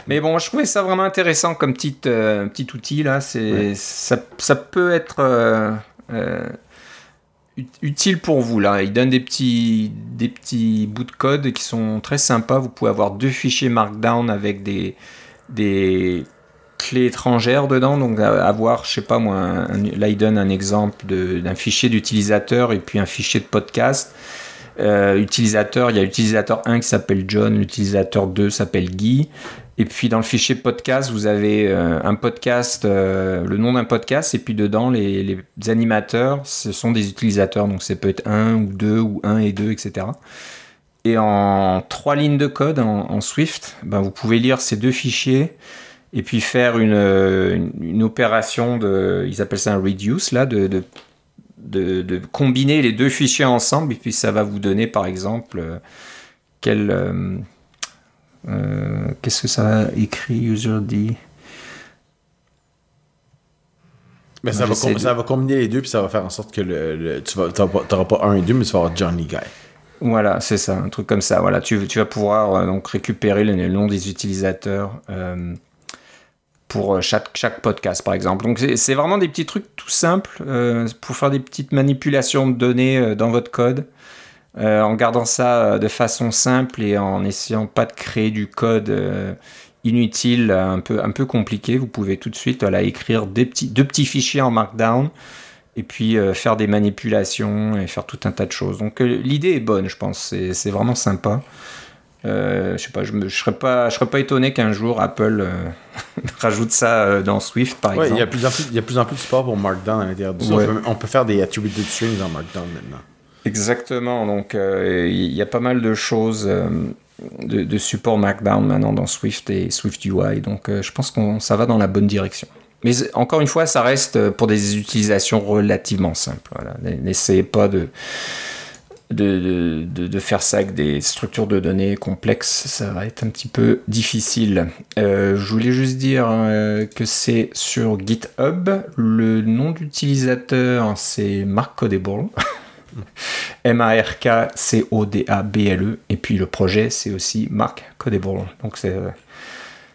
Mais bon, je trouvais ça vraiment intéressant comme petit, euh, petit outil là. C'est ça, ça, peut être euh, utile pour vous là. Il donne des petits des petits bouts de code qui sont très sympas. Vous pouvez avoir deux fichiers Markdown avec des des clés étrangères dedans. Donc avoir, je sais pas moi, là il donne un exemple d'un fichier d'utilisateur et puis un fichier de podcast. Euh, utilisateur, il y a l'utilisateur 1 qui s'appelle John, l'utilisateur 2 s'appelle Guy. Et puis dans le fichier podcast, vous avez euh, un podcast, euh, le nom d'un podcast, et puis dedans, les, animateurs, ce sont des utilisateurs. Donc ça peut être 1 ou 2 ou 1 et 2, etc. Et en trois lignes de code en, Swift, ben, vous pouvez lire ces deux fichiers et puis faire une, opération ils appellent ça un reduce, là, de de, combiner les deux fichiers ensemble et puis ça va vous donner par exemple euh, quel euh, euh, qu'est-ce que ça écrit usually mais ça, va ça va combiner les deux puis ça va faire en sorte que le, tu n'auras pas un et deux mais tu vas avoir Johnny Guy voilà, c'est ça, un truc comme ça. Voilà, tu, tu vas pouvoir donc récupérer le, nom des utilisateurs pour euh, chaque, chaque podcast, par exemple. Donc, c'est vraiment des petits trucs tout simples euh, pour faire des petites manipulations de données euh, dans votre code. en gardant ça de façon simple et en essayant pas de créer du code inutile, un peu, un peu compliqué, vous pouvez tout de suite voilà, écrire des petits, deux petits fichiers en Markdown et puis faire des manipulations et faire tout un tas de choses. Donc l'idée est bonne, je pense, c'est vraiment sympa. Euh, je sais pas, je, ne serais pas, je serais pas étonné qu'un jour Apple euh, [LAUGHS] rajoute ça euh, dans Swift, par exemple. Il y a plus en plus, il y a plus en plus de support pour Markdown à l'intérieur du on, peut, faire des attributed strings en Markdown maintenant. Exactement. Donc, il y a pas mal de choses de, de, support Markdown maintenant dans Swift et Swift UI. Donc, je pense que ça va dans la bonne direction. Mais encore une fois, ça reste pour des utilisations relativement simples. Voilà. N'essayez pas de, de, de, faire ça avec des structures de données complexes. Ça va être un petit peu difficile. Euh, je voulais juste dire euh, que c'est sur GitHub. Le nom d'utilisateur, c'est Mark Codable. M-A-R-K-C-O-D-A-B-L-E. Et puis le projet, c'est aussi Mark Codable. Donc c'est,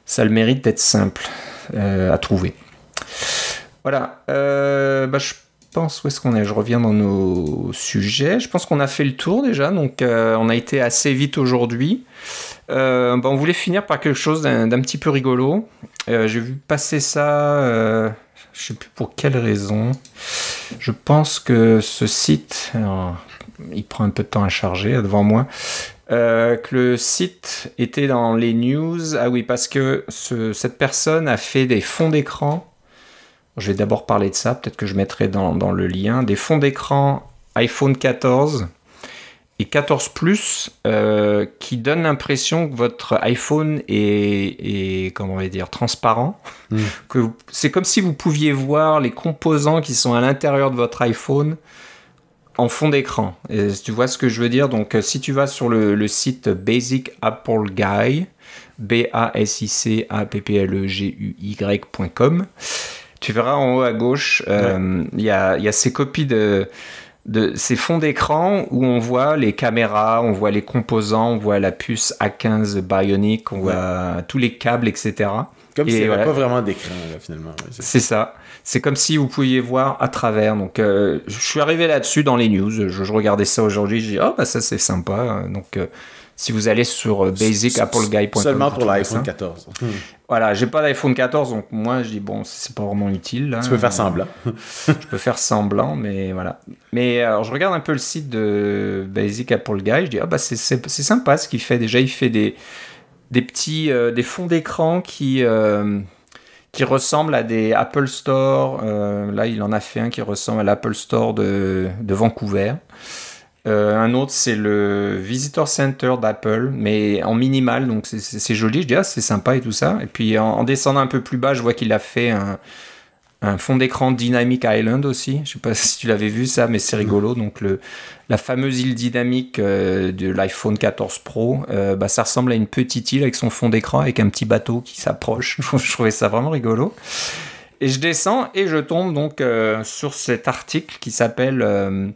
ça a le mérite d'être simple euh, à trouver. Voilà. Euh, bah, pense, où est-ce qu'on est Je reviens dans nos sujets. Je pense qu'on a fait le tour déjà. Donc euh, on a été assez vite aujourd'hui. Euh, bah, on voulait finir par quelque chose d'un, petit peu rigolo. Euh, j'ai vu passer ça. Euh, je sais plus pour quelle raison. Je pense que ce site, il prend un peu de temps à charger devant moi, que le site était dans les news. Ah oui, parce que ce- cette personne a fait des fonds d'écran. Je vais d'abord parler de ça, peut-être que je mettrai dans, dans le lien. Des fonds d'écran iPhone 14 et 14 Plus euh, qui donnent l'impression que votre iPhone est, est, comment on va dire, transparent. Mm. [LAUGHS] Que vous- c'est comme si vous pouviez voir les composants qui sont à l'intérieur de votre iPhone en fond d'écran. Et tu vois ce que je veux dire? Donc, euh, si tu vas sur le, le site Basic Apple Guy, B-A-S-I-C-A-P-P-L-E-G-U-Y.com, tu verras en haut à gauche, euh, il y, a, il y a ces copies de, de ces fonds d'écran où on voit les caméras, on voit les composants, on voit la puce A15 Bionic, on voit tous les câbles, etc. Comme s'il n'y avait pas vraiment d'écran, finalement. Ouais, c'est- C'est ça. C'est comme si vous pouviez voir à travers. Donc, euh, je suis arrivé là-dessus dans les news. Je, je regardais ça aujourd'hui. Je dis, oh, bah ça, c'est sympa. Donc, euh, si vous allez sur euh, basicappleguy.com. Seulement pour l'iPhone ça. 14. Voilà, j'ai pas d'iPhone 14. Donc, moi, je dis, bon, c'est pas vraiment utile. là. Tu peux faire semblant. [LAUGHS] je peux faire semblant, mais voilà. Mais alors, je regarde un peu le site de Basic Apple Guy. Je dis, ah, bah, c'est- sympa ce qu'il fait. Déjà, il fait des, des petits euh, des fonds d'écran qui, euh, qui ressemblent à des Apple Store. Euh, là, il en a fait un qui ressemble à l'Apple Store de, de Vancouver. Euh, un autre, c'est le Visitor Center d'Apple, mais en minimal, donc c'est- joli. Je dis, ah, c'est sympa et tout ça. Et puis en, en descendant un peu plus bas, je vois qu'il a fait un, fond d'écran Dynamic Island aussi. Je sais pas [LAUGHS] si tu l'avais vu ça, mais c'est rigolo. Donc le, la fameuse île dynamique euh, de l'iPhone 14 Pro, euh, bah, ça ressemble à une petite île avec son fond d'écran, avec un petit bateau qui s'approche. [LAUGHS] je trouvais ça vraiment rigolo. Et je descends et je tombe donc sur cet article qui s'appelle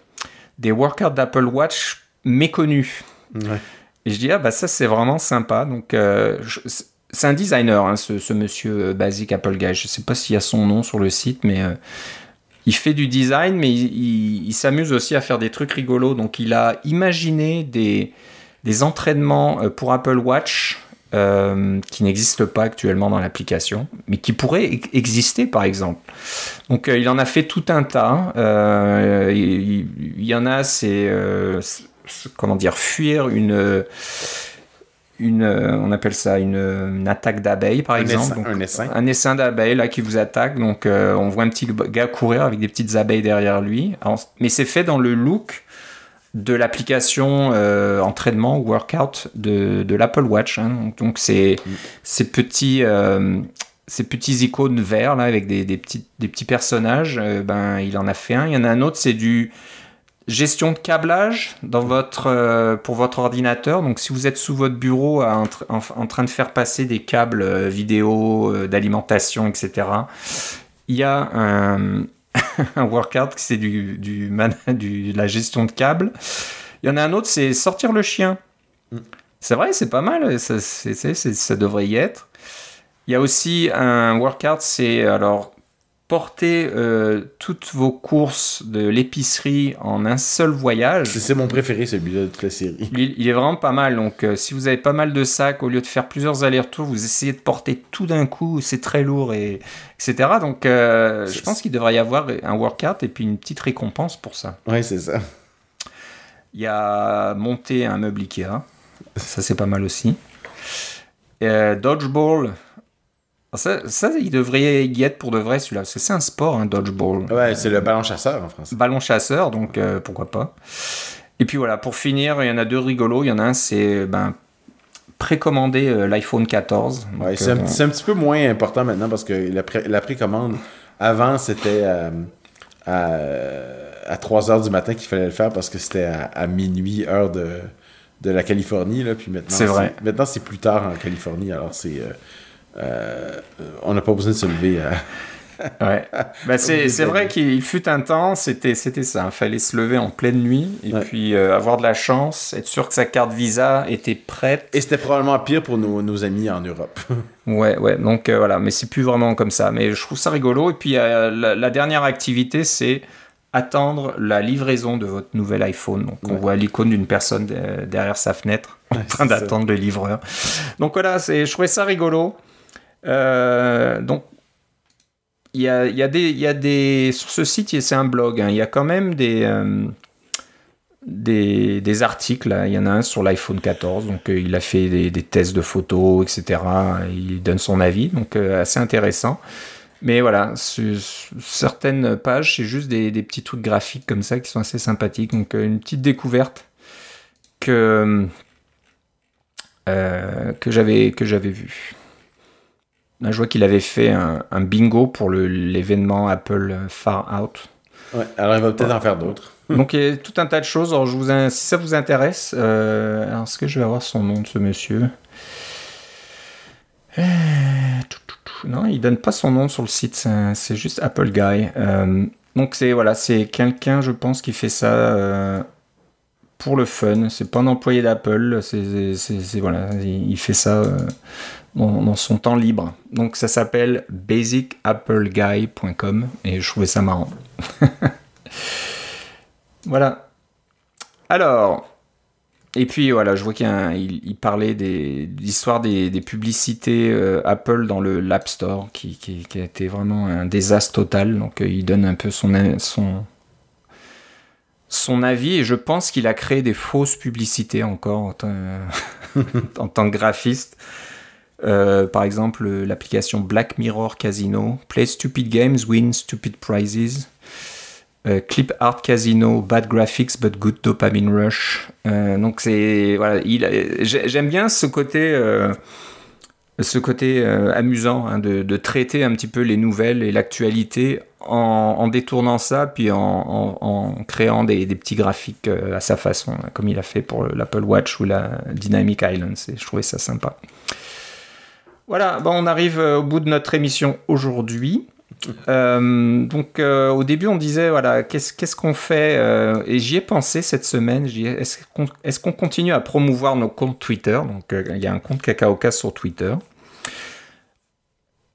Des workouts d'Apple Watch méconnus. Ouais. Et je dis, ah bah ça c'est vraiment sympa. Donc euh, c'est un designer, hein, ce, ce monsieur euh, Basic Apple Guy. Je sais pas s'il y a son nom sur le site, mais euh, il fait du design, mais il, il- il s'amuse aussi à faire des trucs rigolos. Donc il a imaginé des, des entraînements pour Apple Watch euh, qui n'existent pas actuellement dans l'application, mais qui pourraient e- exister par exemple. Donc euh, il en a fait tout un tas. Euh, il, il y en a, c'est comment dire, fuir une une, on appelle ça une, une attaque d'abeilles par Un exemple. essaim- Donc, un essaim. un essaim d'abeilles là qui vous attaque. Donc euh, on voit un petit gars courir avec des petites abeilles derrière lui. Alors, mais c'est fait dans le look de l'application euh, entraînement workout de, de l'Apple Watch. hein. Donc- Donc c'est ces petits euh, ces petits icônes verts là avec des, des petits des petits personnages. euh, ben il en a fait un. Il y en a un autre c'est du gestion de câblage dans votre, euh, pour votre ordinateur. Donc, si vous êtes sous votre bureau à- en, en- en train de faire passer des câbles vidéo, d'alimentation, etc., il y a un, [LAUGHS] un workout qui c'est du, du, man- [LAUGHS] du- de la gestion de câbles. Il y en a un autre, c'est sortir le chien. Mm. C'est vrai, c'est pas mal, ça devrait y être. Il y a aussi un workout, c'est alors porter euh, toutes vos courses de l'épicerie en un seul voyage. C'est mon préféré, celui-là, de toute la série. Il, il est vraiment pas mal. Donc, euh, si vous avez pas mal de sacs, au lieu de faire plusieurs allers-retours, vous essayez de porter tout d'un coup, c'est très lourd, et, etc. Donc, euh, je pense qu'il devrait y avoir un workout et puis une petite récompense pour ça. Ouais, c'est ça. Il y a monter un meuble Ikea. Ça, c'est pas mal aussi. Dodgeball. Ça, ça, il devrait y être pour de vrai celui-là. Parce que c'est un sport, un dodgeball. Ouais, c'est le ballon chasseur en français. Ballon chasseur, donc euh, pourquoi pas. Et puis voilà, pour finir, il y en a deux rigolos. Il y en a un, c'est ben, précommander l'iPhone 14. c'est un, petit peu moins important maintenant parce que la, la précommande, avant, c'était à, à 3 h du matin qu'il fallait le faire parce que c'était à, minuit, heure de, de la Californie. Là, puis maintenant, c'est vrai. Maintenant, c'est plus tard en Californie, alors c'est. On n'a pas besoin de se lever à [LAUGHS] ouais. Bah, c'est, vrai qu'il fut un temps, c'était, c'était ça. Il fallait se lever en pleine nuit et puis euh, avoir de la chance, être sûr que sa carte Visa était prête. Et c'était probablement pire pour nos, nos amis en Europe. [LAUGHS] ouais, ouais. Donc euh, voilà, mais c'est plus vraiment comme ça. Mais je trouve ça rigolo. Et puis euh, la, dernière activité, c'est attendre la livraison de votre nouvel iPhone. Donc on voit l'icône d'une personne derrière sa fenêtre en train d'attendre le livreur. Donc voilà, c'est, je trouvais ça rigolo. Donc il y a, y, a des. Sur ce site, c'est un blog, hein, il y a quand même des. Euh, des, des, articles, il y en a un sur l'iPhone 14, donc euh, il a fait des, tests de photos, etc. Il donne son avis, donc euh, assez intéressant. Mais voilà, certaines pages, c'est juste des, des, petits trucs graphiques comme ça qui sont assez sympathiques. Donc une petite découverte que, que j'avais vue. Là, je vois qu'il avait fait un, bingo pour l'événement Apple Far Out. Ouais, alors il va peut-être en faire d'autres. [LAUGHS] Donc il y a tout un tas de choses. Alors, je vous, si ça vous intéresse, euh, est-ce que je vais avoir son nom de ce monsieur? Euh, Non, il donne pas son nom sur le site. C'est juste Apple Guy. Euh, donc c'est voilà, c'est quelqu'un, je pense, qui fait ça pour le fun. C'est pas un employé d'Apple. C'est voilà, il, fait ça dans, son temps libre. Donc ça s'appelle basicappleguy.com et je trouvais ça marrant. [LAUGHS] voilà. Alors, et puis voilà, je vois qu'il il, parlait de l'histoire des, publicités euh, Apple dans le l'App Store qui, qui, a été vraiment un désastre total. Donc euh, il donne un peu son, son, son avis et je pense qu'il a créé des fausses publicités encore en [LAUGHS] en tant que graphiste. Euh, par exemple, l'application Black Mirror Casino, Play Stupid Games, Win Stupid Prizes, euh, Clip Art Casino, Bad Graphics but Good Dopamine Rush. Euh, donc c'est voilà, j'aime bien ce côté, ce côté amusant hein, de, traiter un petit peu les nouvelles et l'actualité en, détournant ça, puis en, créant des, des, petits graphiques à sa façon, comme il a fait pour l'Apple Watch ou la Dynamic Islands. Et je trouvais ça sympa. Voilà, bon, on arrive euh, au bout de notre émission aujourd'hui. Euh, donc euh, au début on disait voilà qu'est-ce qu'on fait et j'y ai pensé cette semaine. Est-ce qu'on continue à promouvoir nos comptes Twitter? Donc il y a un compte Cacaocas sur Twitter.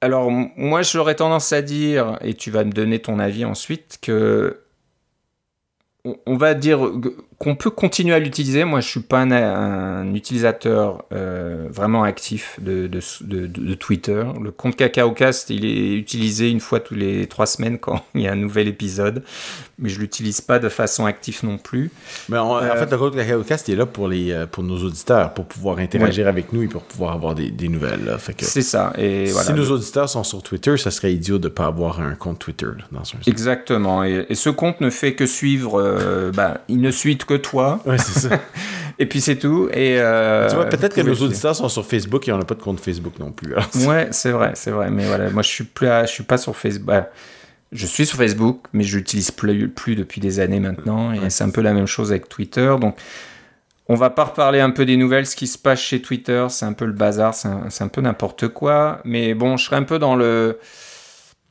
Alors moi j'aurais tendance à dire et tu vas me donner ton avis ensuite que on va dire qu'on peut continuer à l'utiliser. Moi, je suis pas un, utilisateur euh, vraiment actif de, de, Twitter. Le compte CacaoCast, il est utilisé une fois tous les trois semaines quand [LAUGHS] il y a un nouvel épisode, mais je l'utilise pas de façon active non plus. Mais en, euh, fait, le compte CacaoCast est là pour les euh, pour nos auditeurs, pour pouvoir interagir avec nous et pour pouvoir avoir des, nouvelles. C'est ça. Et si nos auditeurs sont sur Twitter, ça serait idiot de pas avoir un compte Twitter dans ce Exactement. Et, ce compte ne fait que suivre. bah, il ne suit que toi. Ouais, c'est ça. [LAUGHS] et puis c'est tout. Et euh, tu vois, peut-être que nos auditeurs sont sur Facebook et on n'a pas de compte Facebook non plus. [LAUGHS] ouais, c'est vrai, c'est vrai. Mais voilà, moi je suis plus, je suis pas sur Facebook. Bah, je suis sur Facebook, mais je l'utilise plus, plus depuis des années maintenant. Et c'est un peu la même chose avec Twitter. Donc, on va pas reparler un peu des nouvelles, ce qui se passe chez Twitter. C'est un peu le bazar, c'est un, un, peu n'importe quoi. Mais bon, je serais un peu dans le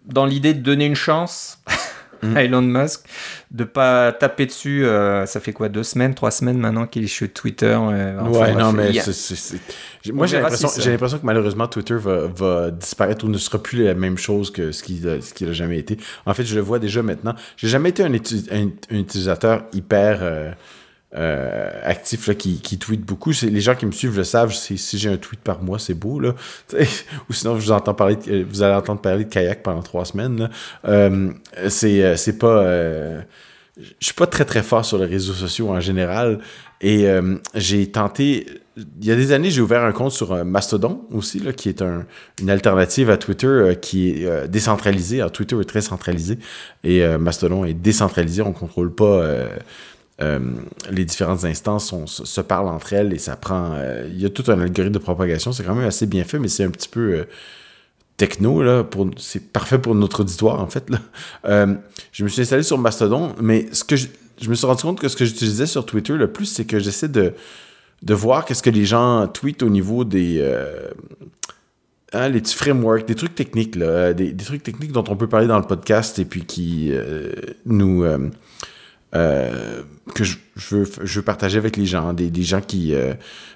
dans l'idée de donner une chance [LAUGHS] à Elon Musk de pas taper dessus. Euh, ça fait quoi, deux semaines, trois semaines maintenant qu'il est sur Twitter euh, Ouais, non, mais moi j'ai l'impression que malheureusement Twitter va, disparaître ou ne sera plus la même chose que ce qu'il a, ce a jamais été. En fait, je le vois déjà maintenant. J'ai jamais été un, utilisateur hyper euh, euh, actif là, qui, qui tweet beaucoup. Les gens qui me suivent le savent, si, j'ai un tweet par mois, c'est beau. Là. [LAUGHS] Ou sinon, vous, parler vous allez entendre parler de kayak pendant trois semaines. Euh, c'est, euh, c'est pas. je suis pas très très fort sur les réseaux sociaux en général. Et j'ai tenté. Il y a des années, j'ai ouvert un compte sur Mastodon aussi, là, qui est un, une alternative à Twitter qui est décentralisée. Twitter est très centralisé et Mastodon est décentralisé. On contrôle pas les différentes instances se, parlent entre elles et ça prend. Il y a tout un algorithme de propagation. C'est quand même assez bien fait, mais c'est un petit peu techno, là, c'est parfait pour notre auditoire, en fait. Euh, je me suis installé sur Mastodon, mais ce que je, me suis rendu compte que ce que j'utilisais sur Twitter le plus, c'est que j'essaie de, voir qu'est-ce que les gens tweetent au niveau des... Euh, hein, les petits frameworks, des trucs techniques, là, des, trucs techniques dont on peut parler dans le podcast et puis qui euh, que je, veux, je veux partager avec les gens, des, des gens qui...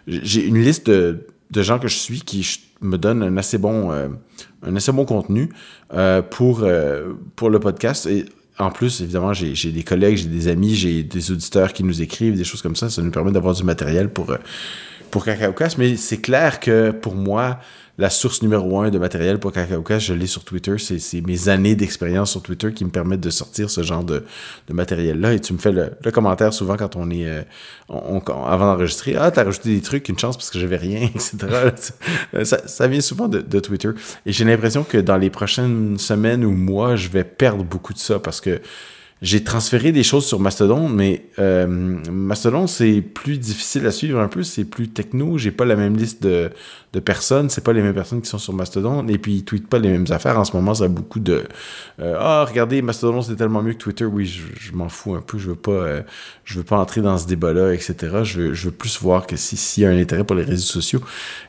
j'ai une liste de, de gens que je suis qui me donnent un assez bon, euh, un assez bon contenu euh, pour, euh, pour le podcast. Et en plus, évidemment, j'ai des collègues, j'ai des amis, j'ai des auditeurs qui nous écrivent, des choses comme ça. Ça nous permet d'avoir du matériel pour, pour Cacaocast. Mais c'est clair que pour moi, la source numéro un de matériel pour Kakaoka, je l'ai sur Twitter. C'est mes années d'expérience sur Twitter qui me permettent de sortir ce genre de, matériel-là. Et tu me fais le, commentaire souvent quand on est euh, avant d'enregistrer. Ah, t'as rajouté des trucs, une chance parce que j'avais rien, [LAUGHS] etc. ça, ça, vient souvent de Twitter. Et j'ai l'impression que dans les prochaines semaines ou mois, je vais perdre beaucoup de ça parce que j'ai transféré des choses sur Mastodon, mais euh, Mastodon, c'est plus difficile à suivre un peu, c'est plus techno, j'ai pas la même liste de, de personnes, c'est pas les mêmes personnes qui sont sur Mastodon, et puis ils tweetent pas les mêmes affaires. En ce moment, ça a beaucoup de euh, Ah, regardez, Mastodon, c'est tellement mieux que Twitter. Oui, je, m'en fous un peu, je veux pas euh, je veux pas entrer dans ce débat-là, etc. Je veux, je veux plus voir que s'il si y a un intérêt pour les réseaux sociaux.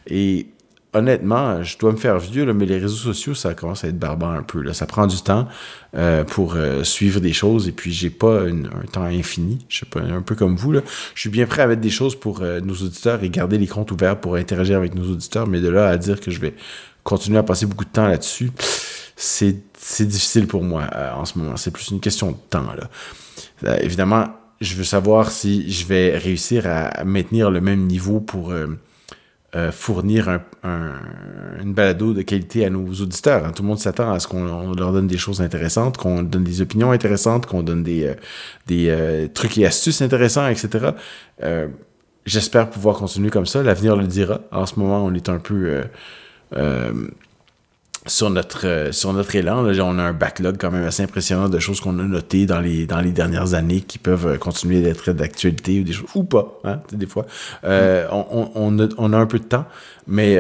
Et honnêtement, je dois me faire vieux, là, mais les réseaux sociaux, ça commence à être barbant un peu. Là. Ça prend du temps euh, pour euh, suivre des choses et puis j'ai pas un temps infini. Je sais pas, un peu comme vous. Je suis bien prêt à mettre des choses pour euh, nos auditeurs et garder les comptes ouverts pour interagir avec nos auditeurs, mais de là à dire que je vais continuer à passer beaucoup de temps là-dessus, c'est, difficile pour moi en ce moment. C'est plus une question de temps. Là. évidemment, je veux savoir si je vais réussir à maintenir le même niveau pour euh, fournir un, une balado de qualité à nos auditeurs. Hein. Tout le monde s'attend à ce qu'on leur donne des choses intéressantes, qu'on donne des opinions intéressantes, qu'on donne des, euh, des euh, trucs et astuces intéressants, etc. J'espère pouvoir continuer comme ça. L'avenir le dira. En ce moment, on est un peu sur notre, euh, sur notre élan. Là, on a un backlog quand même assez impressionnant de choses qu'on a notées dans les, dernières années qui peuvent euh, continuer d'être d'actualité ou des choses ou pas, hein, des fois. Euh, on, a, un peu de temps, mais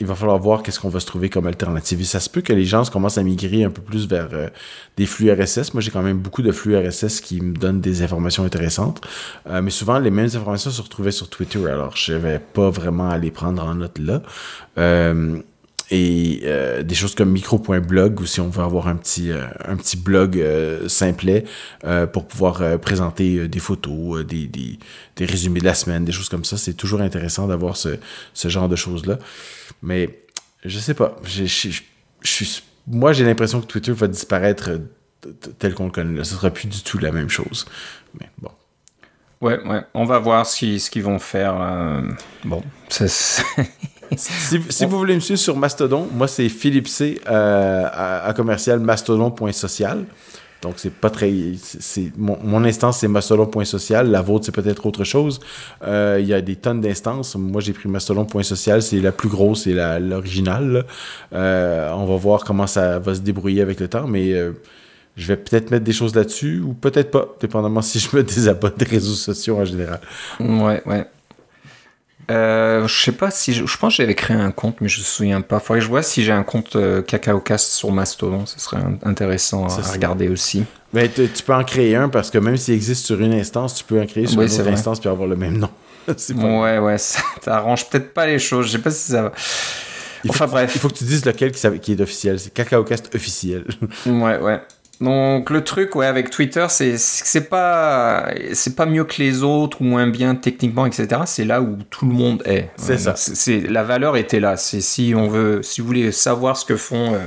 il va falloir voir qu'est-ce qu'on va se trouver comme alternative. Et ça se peut que les gens commencent à migrer un peu plus vers des flux RSS. Moi, j'ai quand même beaucoup de flux RSS qui me donnent des informations intéressantes. mais souvent, les mêmes informations se retrouvaient sur Twitter. Alors, je vais pas vraiment les prendre en note là et euh, des choses comme micro.blog ou si on veut avoir un petit euh, un petit blog euh, simplet pour pouvoir présenter des photos, des, des, des, résumés de la semaine, des choses comme ça. C'est toujours intéressant d'avoir ce, ce, genre de choses-là. Mais je sais pas. Je, suis, moi, j'ai l'impression que Twitter va disparaître tel qu'on le connaît. Ce sera plus du tout la même chose. Mais bon. Ouais, ouais. On va voir ce qu'ils vont faire. Bon, ça, si, vous voulez me suivre sur Mastodon, moi c'est Philippe C euh, à, commercial mastodon.social. Donc c'est pas très. C'est, mon, instance c'est mastodon.social, la vôtre c'est peut-être autre chose. Euh, il y a des tonnes d'instances. Moi j'ai pris mastodon.social, c'est la plus grosse et la, l'originale. Euh, on va voir comment ça va se débrouiller avec le temps, mais je vais peut-être mettre des choses là-dessus ou peut-être pas, dépendamment si je me désabonne des réseaux sociaux en général. Ouais, ouais. Euh, je sais pas si je, pense que j'avais créé un compte, mais je me souviens pas. Faudrait que je vois si j'ai un compte euh, CacaoCast sur Mastodon. Ce serait intéressant à, regarder aussi. Mais tu peux en créer un parce que même s'il existe sur une instance, tu peux en créer sur une autre instance puis avoir le même nom. [LAUGHS] ouais, ouais, ça [LAUGHS] arrange peut-être pas les choses. Je sais pas si ça va. enfin bref. Il faut que tu dises lequel qui, qui est officiel. C'est CacaoCast officiel. ouais, ouais. Donc le truc ouais avec Twitter c'est c'est pas c'est pas mieux que les autres ou moins bien techniquement etc c'est là où tout le monde est. C'est ça. c'est la valeur était là. C'est si on veut si vous voulez savoir ce que font euh,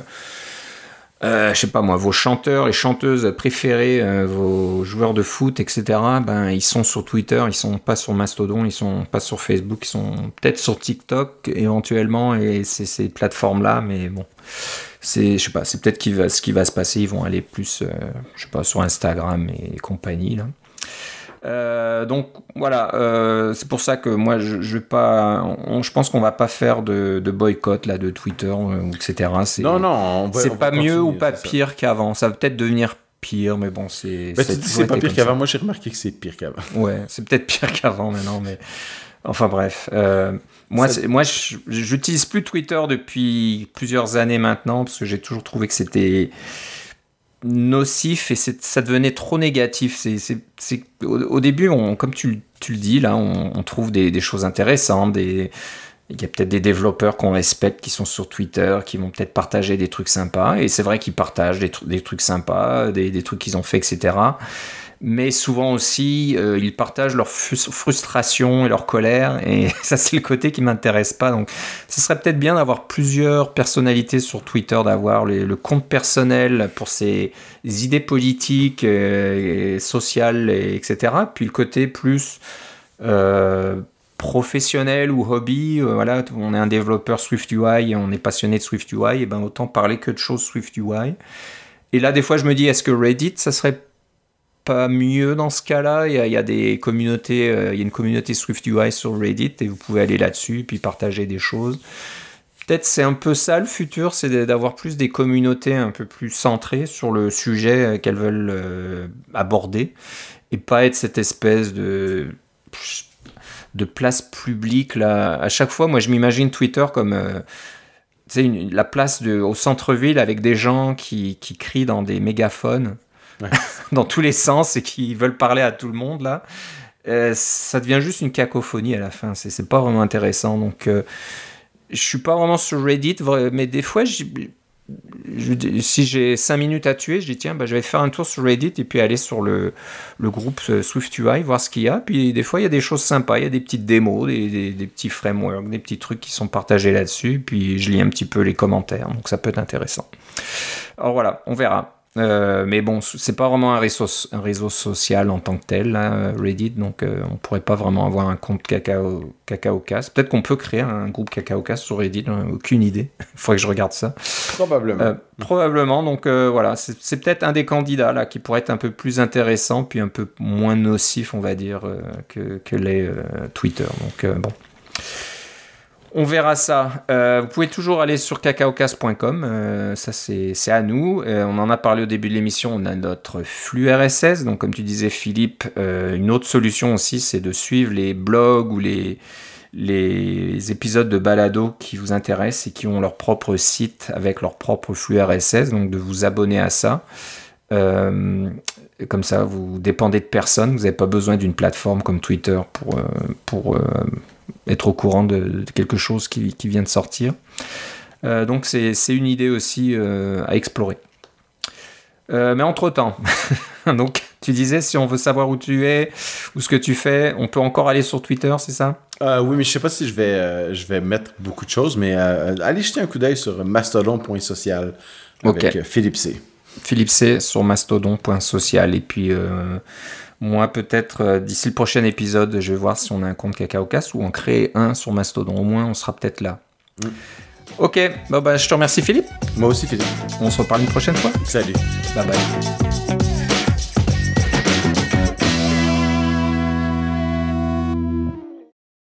euh, je sais pas moi vos chanteurs et chanteuses préférés euh, vos joueurs de foot etc ben ils sont sur Twitter ils sont pas sur Mastodon ils sont pas sur Facebook ils sont peut-être sur TikTok éventuellement et c'est ces plateformes là mais bon c'est je sais pas c'est peut-être ce qui va se passer ils vont aller plus euh, je sais pas sur Instagram et compagnie là euh, donc voilà, euh, c'est pour ça que moi je, je vais pas, je pense qu'on va pas faire de, boycott là de Twitter etc. Non non, c'est pas mieux ou pas pire qu'avant. Ça va peut-être devenir pire, mais bon, c'est. Ben, c'est pas pire qu'avant. Moi, j'ai remarqué que c'est pire qu'avant. Ouais, c'est peut-être pire [LAUGHS] qu'avant maintenant, mais. Enfin bref. Euh, moi, moi j'utilise plus Twitter depuis plusieurs années maintenant, parce que j'ai toujours trouvé que c'était nocif et ça devenait trop négatif. C'est, au, au, début, on, comme tu, tu, le dis, là, on, trouve des, des, choses intéressantes, des, il y a peut-être des développeurs qu'on respecte qui sont sur Twitter, qui vont peut-être partager des trucs sympas. Et c'est vrai qu'ils partagent des, des, trucs sympas, des, des trucs qu'ils ont fait, etc. Mais souvent aussi, euh, ils partagent leur frustration et leur colère. Et [LAUGHS] ça, c'est le côté qui m'intéresse pas. Donc, ce serait peut-être bien d'avoir plusieurs personnalités sur Twitter, d'avoir le compte personnel pour ses idées politiques, euh, et sociales, etc. Puis le côté plus euh, professionnel ou hobby, voilà, on est un développeur Swift UI, on est passionné de Swift UI, et ben autant parler que de choses Swift UI. Et là, des fois, je me dis, est-ce que Reddit, ça serait pas mieux dans ce cas-là il, y, a, des communautés, euh, il y a une communauté Swift UI sur Reddit et vous pouvez aller là-dessus puis partager des choses. Peut-être c'est un peu ça le futur, c'est d'avoir plus des communautés un peu plus centrées sur le sujet euh, qu'elles veulent aborder et pas être cette espèce de place publique. Là. À chaque fois, moi, je m'imagine Twitter comme euh, la place de, au centre-ville avec des gens qui, qui, crient dans des mégaphones [LAUGHS] dans tous les sens et qui veulent parler à tout le monde. là. Euh, ça devient juste une cacophonie à la fin. C'est pas vraiment intéressant. Donc, euh, je suis pas vraiment sur Reddit, mais des fois, si j'ai 5 minutes à tuer, je dis tiens, bah, je vais faire un tour sur Reddit et puis aller sur le, le groupe euh, SwiftUI, voir ce qu'il y a. Puis des fois, il y a des choses sympas, il y a des petites démos, des, des, petits frameworks, des petits trucs qui sont partagés là-dessus. Puis je lis un petit peu les commentaires, donc ça peut être intéressant. Alors voilà, on verra. Euh, mais bon, c'est pas vraiment un réseau, un réseau social en tant que tel, Reddit, donc euh, on pourrait pas vraiment avoir un compte Cacao, Cacaocast. Peut-être qu'on peut créer un groupe Cacaocast sur Reddit, aucune idée. [LAUGHS] Il faudrait que je regarde ça. Probablement. Euh, probablement, donc voilà, c'est peut-être un des candidats là qui pourrait être un peu plus intéressant, puis un peu moins nocif, on va dire, que, que les Twitter. Donc bon. On verra ça. Euh, vous pouvez toujours aller sur cacaocast.com. Euh, ça, c'est à nous. Euh, on en a parlé au début de l'émission. On a notre flux RSS. Donc, comme tu disais, Philippe, une autre solution aussi, c'est de suivre les blogs ou les, épisodes de balado qui vous intéressent et qui ont leur propre site avec leur propre flux RSS. Donc, de vous abonner à ça. comme ça, vous dépendez de personne. Vous n'avez pas besoin d'une plateforme comme Twitter pour être au courant de, quelque chose qui, qui, vient de sortir. Euh, donc c'est une idée aussi euh, à explorer. Euh, mais entre-temps, [LAUGHS] donc tu disais si on veut savoir où tu es ou ce que tu fais, on peut encore aller sur Twitter, c'est ça? Oui, mais je sais pas si je vais, je vais mettre beaucoup de choses, mais allez jeter un coup d'œil sur mastodon.social avec Philippe C. Philippe C sur mastodon.social et puis moi, peut-être euh, d'ici le prochain épisode, je vais voir si on a un compte CacaoCast ou en créer un sur Mastodon. Au moins, on sera peut-être là. Mm. Ok, bah, je te remercie Philippe. Moi aussi Philippe. On se reparle une prochaine fois. Salut. Bye bye.